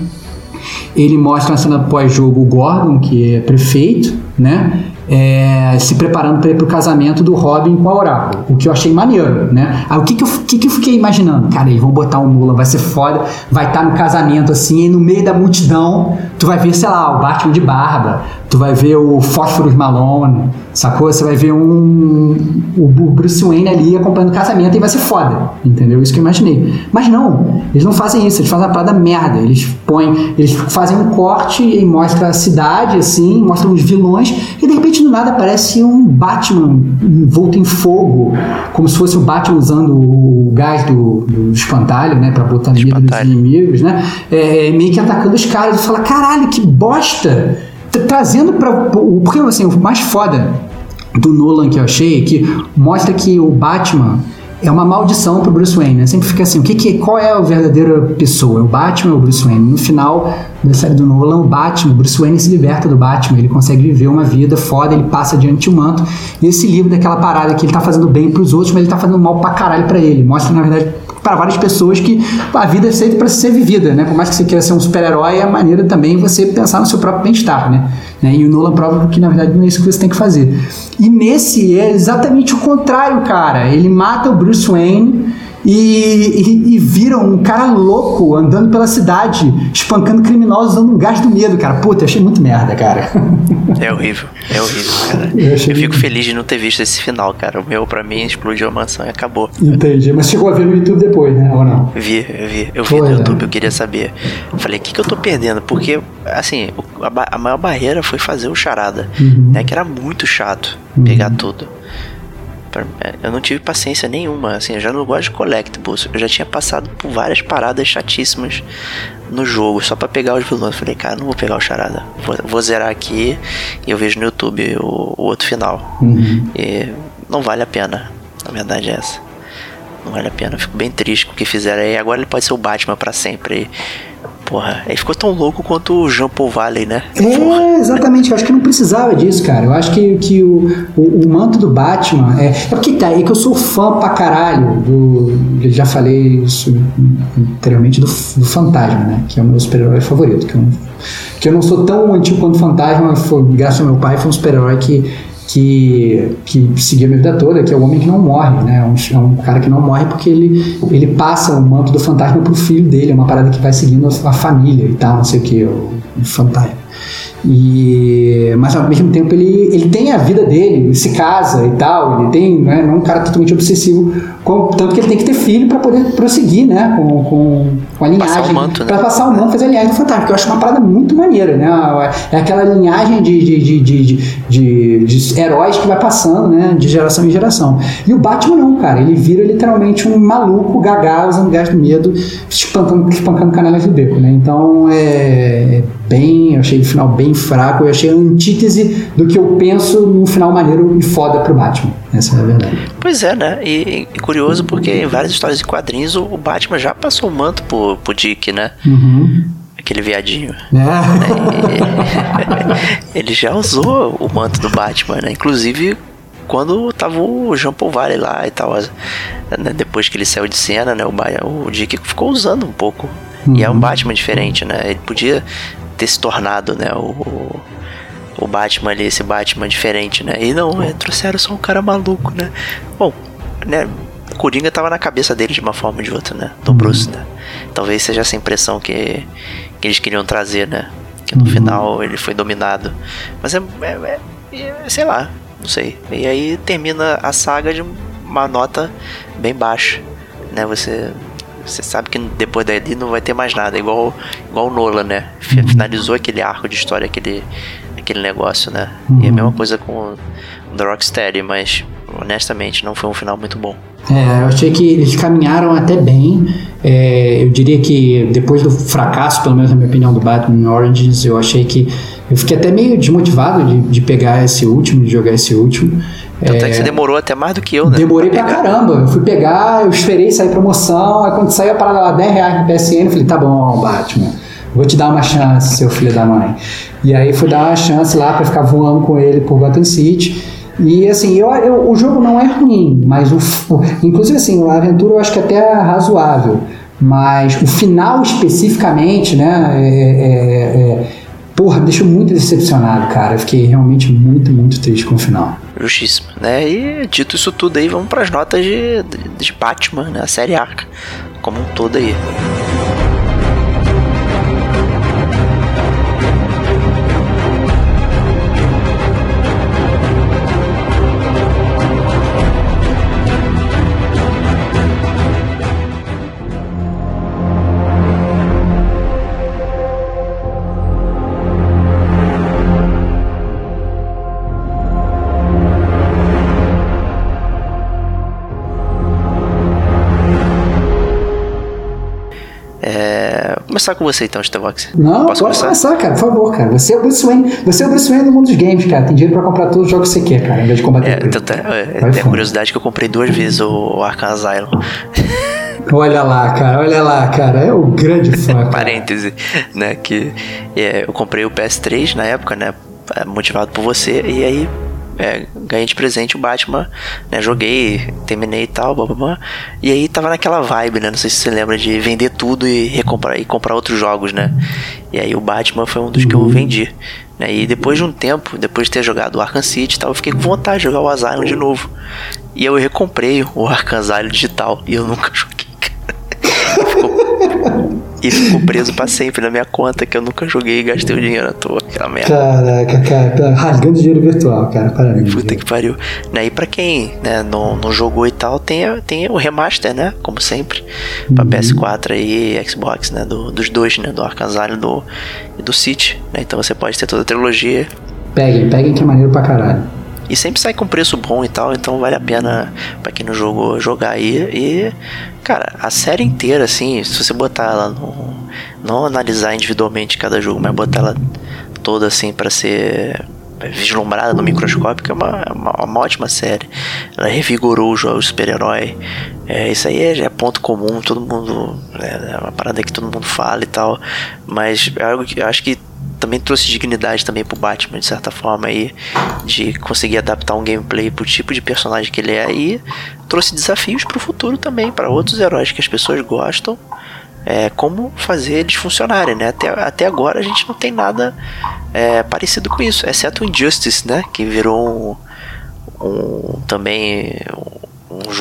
Ele mostra na cena pós-jogo o Gordon, que é prefeito, né? É, se preparando para ir pro casamento do Robin com a Oráculo, o que eu achei maneiro, né? Aí o que que eu, o que que eu fiquei imaginando? Cara, eles vão botar um Mula, vai ser foda, vai estar no casamento assim, e no meio da multidão, tu vai ver, sei lá, o Batman de barba, tu vai ver o Fósforos Malone, sacou? Você vai ver um o Bruce Wayne ali acompanhando o casamento e vai ser foda, entendeu? Isso que eu imaginei. Mas não, eles não fazem isso, eles fazem uma parada merda. Eles põem, eles fazem um corte e mostra a cidade assim, mostram os vilões e de repente do nada aparece um Batman envolto em fogo, como se fosse o Batman usando o gás do, do espantalho, né, para botar medo Espantalho. inimigos, né? É, meio que atacando os caras e fala, caralho, que bosta! Tra- Trazendo para porque assim, o mais foda do Nolan que eu achei é que mostra que o Batman é uma maldição pro Bruce Wayne, né? Sempre fica assim, o que, que qual é a verdadeira pessoa? É o Batman ou o Bruce Wayne? No final da série do Nolan, o Batman, o Bruce Wayne se liberta do Batman, ele consegue viver uma vida foda, ele passa diante do manto. E esse livro daquela parada que ele tá fazendo bem pros outros, mas ele tá fazendo mal pra caralho pra ele. Mostra, na verdade, para várias pessoas que a vida é feita para ser vivida, né? Por mais que você queira ser um super-herói, é a maneira também você pensar no seu próprio bem-estar, né? Né? E o Nolan prova que na verdade não é isso que você tem que fazer. E nesse é exatamente o contrário, cara. Ele mata o Bruce Wayne e, e, e, viram um cara louco andando pela cidade, espancando criminosos, dando um gás do medo, cara. Puta, eu achei muito merda, cara. É horrível, é horrível, (laughs) cara. Eu, eu fico feliz de não ter visto esse final, cara. O meu, pra mim, explodiu a mansão e acabou. Entendi, mas chegou a ver no YouTube depois, né? Ou não? Vi, eu vi. Eu vi Foi, no né? YouTube, eu queria saber. Falei, o que, que eu tô perdendo? Porque, assim, a, a maior barreira foi fazer o charada, uhum. né? Que era muito chato uhum. pegar tudo. É, eu não tive paciência nenhuma, assim, eu já não gosto de collectibles. Eu já tinha passado por várias paradas chatíssimas no jogo, só para pegar os vilões. falei, cara, não vou pegar o charada. Vou, vou zerar aqui e eu vejo no YouTube o, o outro final. Uhum. E não vale a pena. Na verdade é essa. Não vale a pena. Eu fico bem triste com o que fizeram aí. Agora ele pode ser o Batman para sempre. Porra, ele ficou tão louco quanto o Jean Paul Valley, né? É, Porra. exatamente. Eu acho que não precisava disso, cara. Eu acho que, que o, o, o manto do Batman é. É porque tá, é que eu sou fã pra caralho do. Eu já falei isso anteriormente do, do Fantasma, né? Que é o meu super-herói favorito. Que eu, que eu não sou tão antigo quanto o Fantasma, foi, graças ao meu pai, foi um super-herói que que, que seguiu a minha vida toda, que é o homem que não morre, né? É um, é um cara que não morre porque ele, ele passa o manto do fantasma pro filho dele, é uma parada que vai seguindo a, a família e tal, não sei o que, o, o fantasma. E, mas ao mesmo tempo ele, ele tem a vida dele, ele se casa e tal, ele tem, né, não é um cara totalmente obsessivo, com, tanto que ele tem que ter filho para poder prosseguir, né, com, com, com a linhagem. Passar o manto, né? Pra passar o manto, fazer a linhagem do fantasma, que eu acho uma parada muito maneira, né, é aquela linhagem de, de, de, de, heróis que vai passando, né, de geração em geração. E o Batman não, cara, ele vira literalmente um maluco gaga usando gás do medo, espancando, espancando canelas de beco, né, então é, é bem, eu achei o final bem fraco, eu achei a antítese do que eu penso num final maneiro e foda pro Batman. Essa é a verdade. Pois é, né? E, e curioso porque em várias histórias de quadrinhos o, Batman já passou o manto pro, pro Dick, né? Uhum. Aquele viadinho. (laughs) É. Ele já usou o manto do Batman, né? Inclusive quando tava o Jean Paul Valley lá e tal. Né? Depois que ele saiu de cena, né? O, o Dick ficou usando um pouco. Uhum. E é um uhum. Batman diferente, né? Ele podia ter se tornado, né, o, o Batman ali, esse Batman diferente, né? E não, é, trouxeram só um cara maluco, né? Bom, né, o Coringa tava na cabeça dele de uma forma ou de outra, né? Do Bruce, né? Talvez seja essa impressão que, que eles queriam trazer, né? Que no uhum. final ele foi dominado. Mas é, é, é, sei lá, não sei. E aí termina a saga de uma nota bem baixa, né? Você você sabe que depois dali não vai ter mais nada. Igual, igual o Nolan, né? Uhum. Finalizou aquele arco de história, aquele, aquele negócio, né? Uhum. E a uhum. mesma coisa com o The Rocksteady, mas honestamente não foi um final muito bom. É, eu achei que eles caminharam até bem. É, eu diria que depois do fracasso, pelo menos na minha opinião, do Batman Origins, eu achei que eu fiquei até meio desmotivado de, de pegar esse último, de jogar esse último. Tanto é, que você demorou até mais do que eu, né? Demorei pra, pra caramba. Eu fui pegar, eu esperei sair promoção. Aí quando saiu a parada lá 10 reais no PSN, eu falei, tá bom, Batman. Vou te dar uma chance, seu filho da mãe. E aí fui dar uma chance lá para ficar voando com ele por Gotham City. E assim, eu, eu, o jogo não é ruim, mas o, inclusive assim, a aventura eu acho que até é razoável. Mas o final especificamente, né? É, é, é, porra, deixou muito decepcionado, cara. Eu fiquei realmente muito, muito triste com o final. Justíssimo, né? E dito isso tudo aí, vamos para as notas de, de, de Batman, né? A série Arca, como um todo aí. Começar com você então, Stevox. Não, Posso pode começar? começar, cara, por favor, cara. Você é o Bruce Wayne, você é o Bruce Wayne do mundo dos games, cara. Tem dinheiro pra comprar todos os jogos que você quer, cara, ao invés de combater. É, então, tá, é, é curiosidade que eu comprei duas vezes o Arkham Asylum. (laughs) Olha lá, cara, olha lá, cara. É o grande fã. Parêntese, né? Que é, eu comprei o PS3 na época, né? Motivado por você, e aí é, ganhei de presente o Batman, né? Joguei, terminei e tal, blá, blá, blá. E aí tava naquela vibe, né? Não sei se você lembra de vender tudo e recomprar e comprar outros jogos, né? E aí o Batman foi um dos que eu vendi. Né? E depois de um tempo, depois de ter jogado o Arkham City e tal, eu fiquei com vontade de jogar o Asylum de novo. E eu recomprei o Arkham Asylum digital e eu nunca (laughs) joguei, cara. Ficou- E ficou preso pra sempre na minha conta que eu nunca joguei e gastei o dinheiro à toa. Aquela merda. Caraca, cara, tá rasgando dinheiro virtual, cara, parabéns. Puta que pariu. Né, E pra quem né, não, não jogou e tal, tem, tem o remaster, né? Como sempre. Pra PS4 e Xbox, né? do- dos dois, né? Do e do, e do City. Né? Então você pode ter toda a trilogia. Peguem, peguem que é maneiro pra caralho. E sempre sai com preço bom e tal, então vale a pena pra quem não jogou jogar aí. E, cara, a série inteira, assim, se você botar ela no. Não analisar individualmente cada jogo, mas botar ela toda assim pra ser vislumbrada no microscópio, é uma, uma, uma ótima série. Ela revigorou os jogos de super-herói. É, isso aí é, é ponto comum, todo mundo. É, é uma parada que todo mundo fala e tal. Mas é algo que eu acho que também trouxe dignidade também pro Batman, de certa forma aí, de conseguir adaptar um gameplay pro tipo de personagem que ele é e trouxe desafios pro futuro também, para outros heróis que as pessoas gostam, é, como fazer eles funcionarem, né? Até, até agora a gente não tem nada é, parecido com isso, exceto o Injustice, né? Que virou um, um também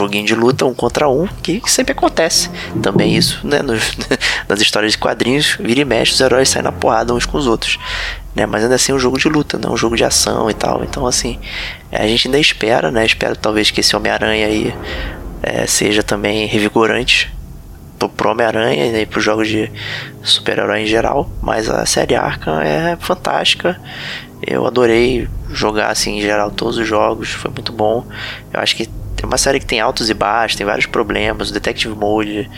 joguinho de luta um contra um que, sempre acontece também isso né nos, (laughs) nas histórias de quadrinhos vira e mexe os heróis saem na porrada uns com os outros né mas ainda assim é um jogo de luta não um jogo de ação e tal então assim a gente ainda espera né espero talvez que esse Homem Aranha aí é, seja também revigorante pro Homem-Aranha e para os jogos de super-herói em geral, mas a série Arkham é fantástica. Eu adorei jogar assim em geral todos os jogos, foi muito bom. Eu acho que é uma série que tem altos e baixos, tem vários problemas. O Detective Mode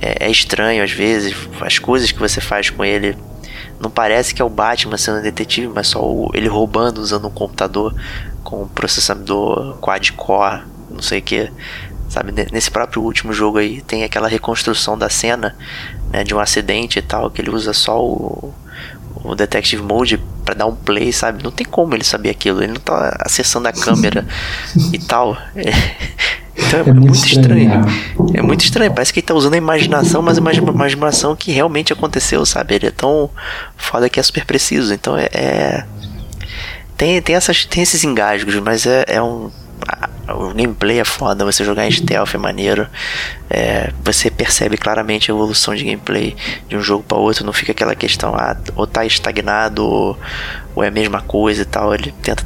é, é estranho às vezes, as coisas que você faz com ele não parece que é o Batman sendo detetive, mas só o- ele roubando usando um computador com processador quad-core, não sei o que. Sabe, Ne- nesse próprio último jogo aí tem aquela reconstrução da cena né, de um acidente e tal, que ele usa só o, o Detective Mode pra dar um play, sabe? Não tem como ele saber aquilo, ele não tá acessando a câmera e tal. É, (laughs) então é, É muito muito estranho. estranho, É muito estranho, parece que ele tá usando a imaginação, mas uma uma imaginação que realmente aconteceu, sabe? Ele é tão foda que é super preciso, então é. é- Tem, tem, essas, tem esses engasgos, mas é, é um. A- O gameplay é foda, você jogar em stealth é maneiro. É, você percebe claramente a evolução de gameplay de um jogo para outro, não fica aquela questão, ah, ou tá estagnado, ou, ou é a mesma coisa e tal. Ele tenta,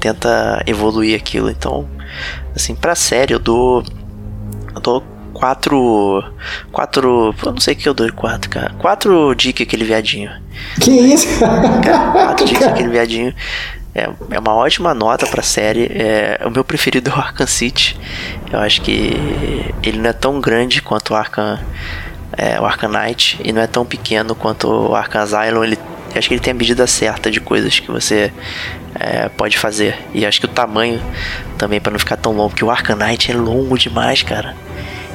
tenta evoluir aquilo. Então, assim, pra série eu dou. Eu dou quatro. Quatro. Eu não sei o que eu dou de quatro, cara. Quatro dicas aquele viadinho. Que isso? Cara, quatro (laughs) dicas aquele viadinho. É, é uma ótima nota pra série. É, o meu preferido é (laughs) o Arkham City. Eu acho que ele não é tão grande quanto o Arkham, é, o Arkham Knight e não é tão pequeno quanto o Arkham Asylum. Ele, acho que ele tem a medida certa de coisas que você é, pode fazer. E acho que o tamanho também pra não ficar tão longo, porque o Arkham Knight é longo demais, cara.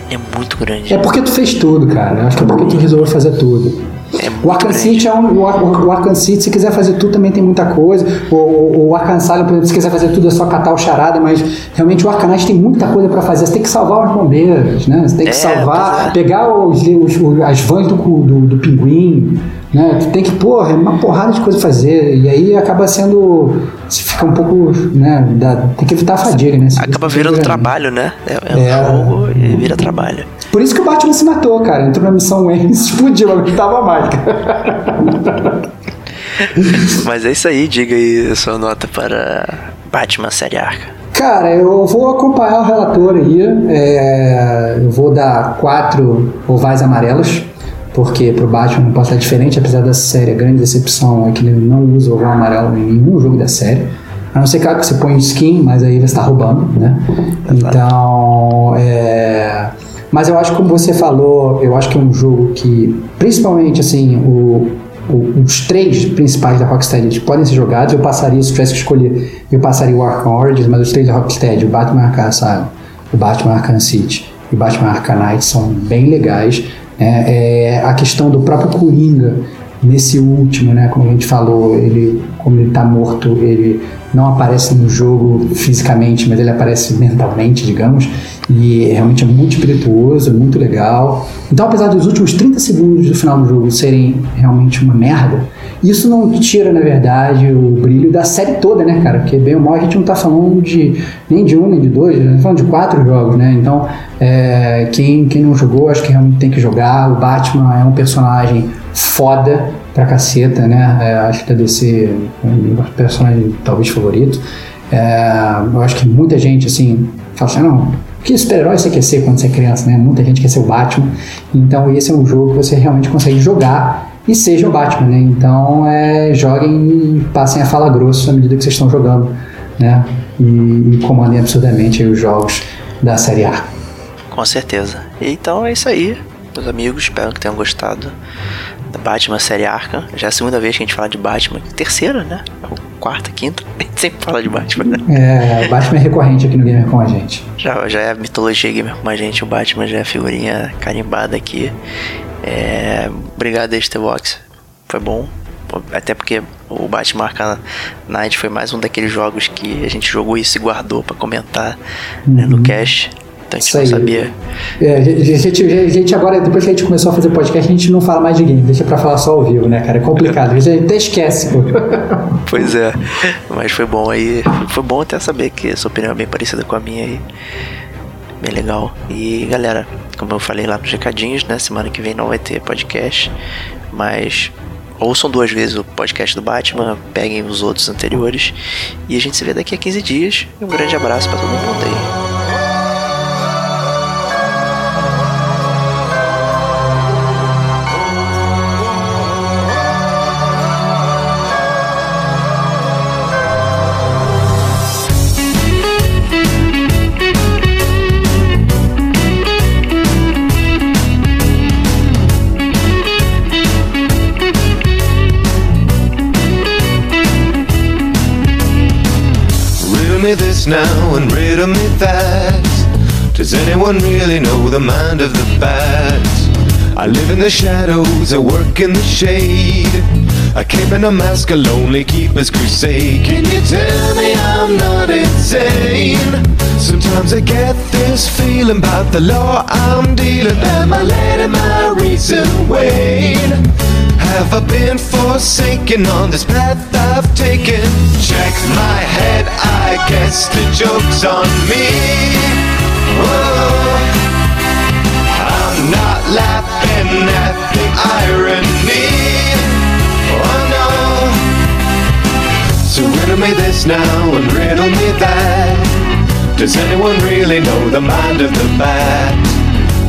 Ele é muito grande. É porque tu fez tudo, cara. Acho que é porque tu resolveu fazer tudo. É O Arkham. City é um. O, Ar- o Arkham City, se quiser fazer tudo, também tem muita coisa. O, o, o Arkham Asylum, por exemplo, se quiser fazer tudo, é só catar o charada, mas realmente o Knight tem muita coisa pra fazer. Você tem que salvar os bombeiros, né? Você tem que É, salvar, é. pegar os, os- as vans do, do, do pinguim, né? Tem que, porra, é uma porrada de coisa pra fazer. E aí acaba sendo. Você fica um pouco. né? dá- tem que evitar a fadiga, né? Se Acaba você virando trabalho, né? É, é É. um jogo e vira trabalho. Por isso que o Batman se matou, cara. Entrou na missão Wayne e explodiu, aguentava mais, cara. (laughs) Mas é isso aí, diga aí a sua nota para Batman Série Arca. Cara, eu vou acompanhar o relator aí. é, eu vou dar quatro ovais amarelos, porque pro Batman não pode estar diferente, apesar da série, a grande decepção é que ele não usa oval amarelo em nenhum jogo da série. A não ser claro, que você põe skin, mas aí você está roubando, né? Então, é... Mas eu acho que como você falou, eu acho que é um jogo que, principalmente assim, o, o- os três principais da Rocksteady podem ser jogados. Eu passaria, se tivesse que escolher, eu passaria o Arkham Origins, mas os três da Rocksteady, o Batman Arkham Asylum, o Batman Arkham City e o Batman Arkham Knight são bem legais. Né? É, a questão do próprio Coringa nesse último, né, como a gente falou, ele, como ele está morto, ele não aparece no jogo fisicamente, mas ele aparece mentalmente, digamos, e realmente é muito espirituoso, é muito legal. Então, apesar dos últimos 30 segundos do final do jogo serem realmente uma merda, isso não tira, na verdade, o brilho da série toda, né, cara? Porque bem ou mal a gente não tá falando de nem de um nem de dois, a gente tá falando de quatro jogos, né? Então, é, quem, quem não jogou, acho que realmente tem que jogar. O Batman é um personagem foda pra caceta, né? É, acho que deve ser um personagem talvez favorito. É, eu acho que muita gente, assim, fala assim, não, que super-herói você quer ser quando você é criança, né? Muita gente quer ser o Batman. Então esse é um jogo que você realmente consegue jogar e seja o Batman, né? Então é, joguem e passem a fala grosso à medida que vocês estão jogando, né? E, e comandem absurdamente os jogos da série A. Com certeza. Então é isso aí, meus amigos. Espero que tenham gostado da Batman série Arkham. Já é a segunda vez que a gente fala de Batman. Terceira, né? Quarta, quinta. (laughs) A gente sempre fala de Batman, né? É, Batman é recorrente aqui no Gamer com a gente. Já, já é a mitologia gamer com a gente. O Batman já é a figurinha carimbada aqui. É, obrigado, Estevox. Foi bom. Até porque o Batman Arkham Knight foi mais um daqueles jogos que a gente jogou e se guardou para comentar né, no cast. Então a gente não sabia. É, a, gente, a gente agora, depois que a gente começou a fazer podcast, a gente não fala mais de game, deixa pra falar só ao vivo, né, cara? É complicado, a gente até esquece, pô. (laughs) Pois é. Mas foi bom aí. Foi bom até saber que a sua opinião é bem parecida com a minha aí. Bem legal. E galera, como eu falei lá nos recadinhos, né? Semana que vem não vai ter podcast. Mas ouçam duas vezes o podcast do Batman, peguem os outros anteriores. E a gente se vê daqui a 15 dias. Um grande abraço pra todo mundo aí. This now and riddle me that. Does anyone really know the mind of the bat? I live in the shadows, I work in the shade. I cape in a mask, a lonely keeper's crusade. Can you tell me I'm not insane? Sometimes I get this feeling about the law I'm dealing. Am I letting my reason wane? Have I been forsaken on this path I've taken? Check my head, I guess the joke's on me. Whoa. I'm not laughing at the irony. So riddle me this now and riddle me that. Does anyone really know the mind of the bat?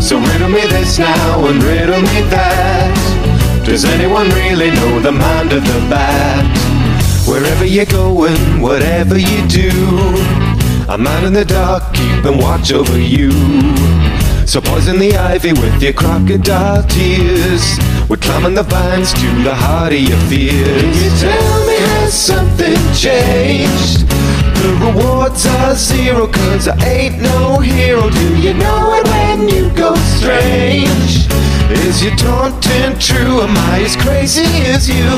So riddle me this now and riddle me that. Does anyone really know the mind of the bat? Wherever you're going, whatever you do, I'm out in the dark, keeping watch over you. So poison the ivy with your crocodile tears. We're climbing the vines to the heart of your fears. Can you tell me has something changed? The rewards are zero, cause I ain't no hero. Do you know it when you go strange? Is your taunting true? Am I as crazy as you?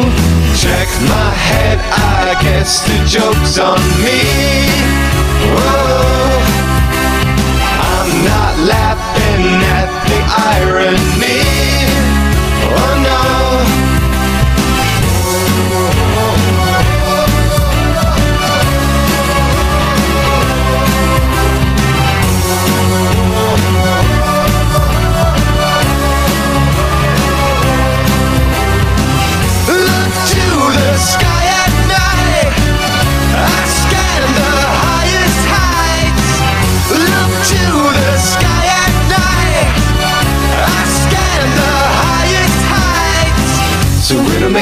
Check my head, I guess the joke's on me. Whoa. I'm not laughing at the irony.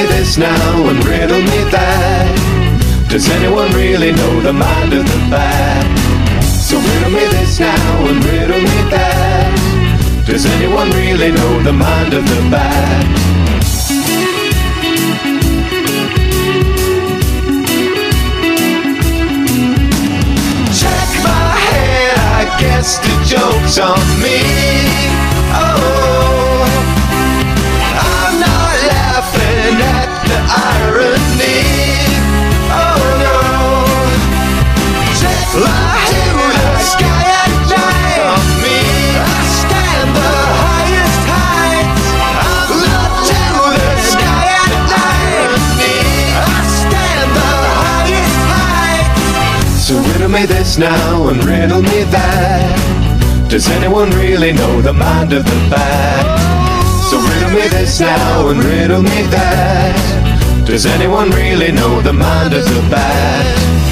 Me this now and riddle me that. Does anyone really know the mind of the bat? So riddle me this now and riddle me that. Does anyone really know the mind of the bat? Check my head, I guess oh. the irony. Oh no, to the sky at night. Me, I stand the highest to the sky at night. Me, I stand the highest. So riddle me this now and riddle me that. Does anyone really know the mind of the bat? So riddle me this now and riddle me that. Does anyone really know the mind of the bat?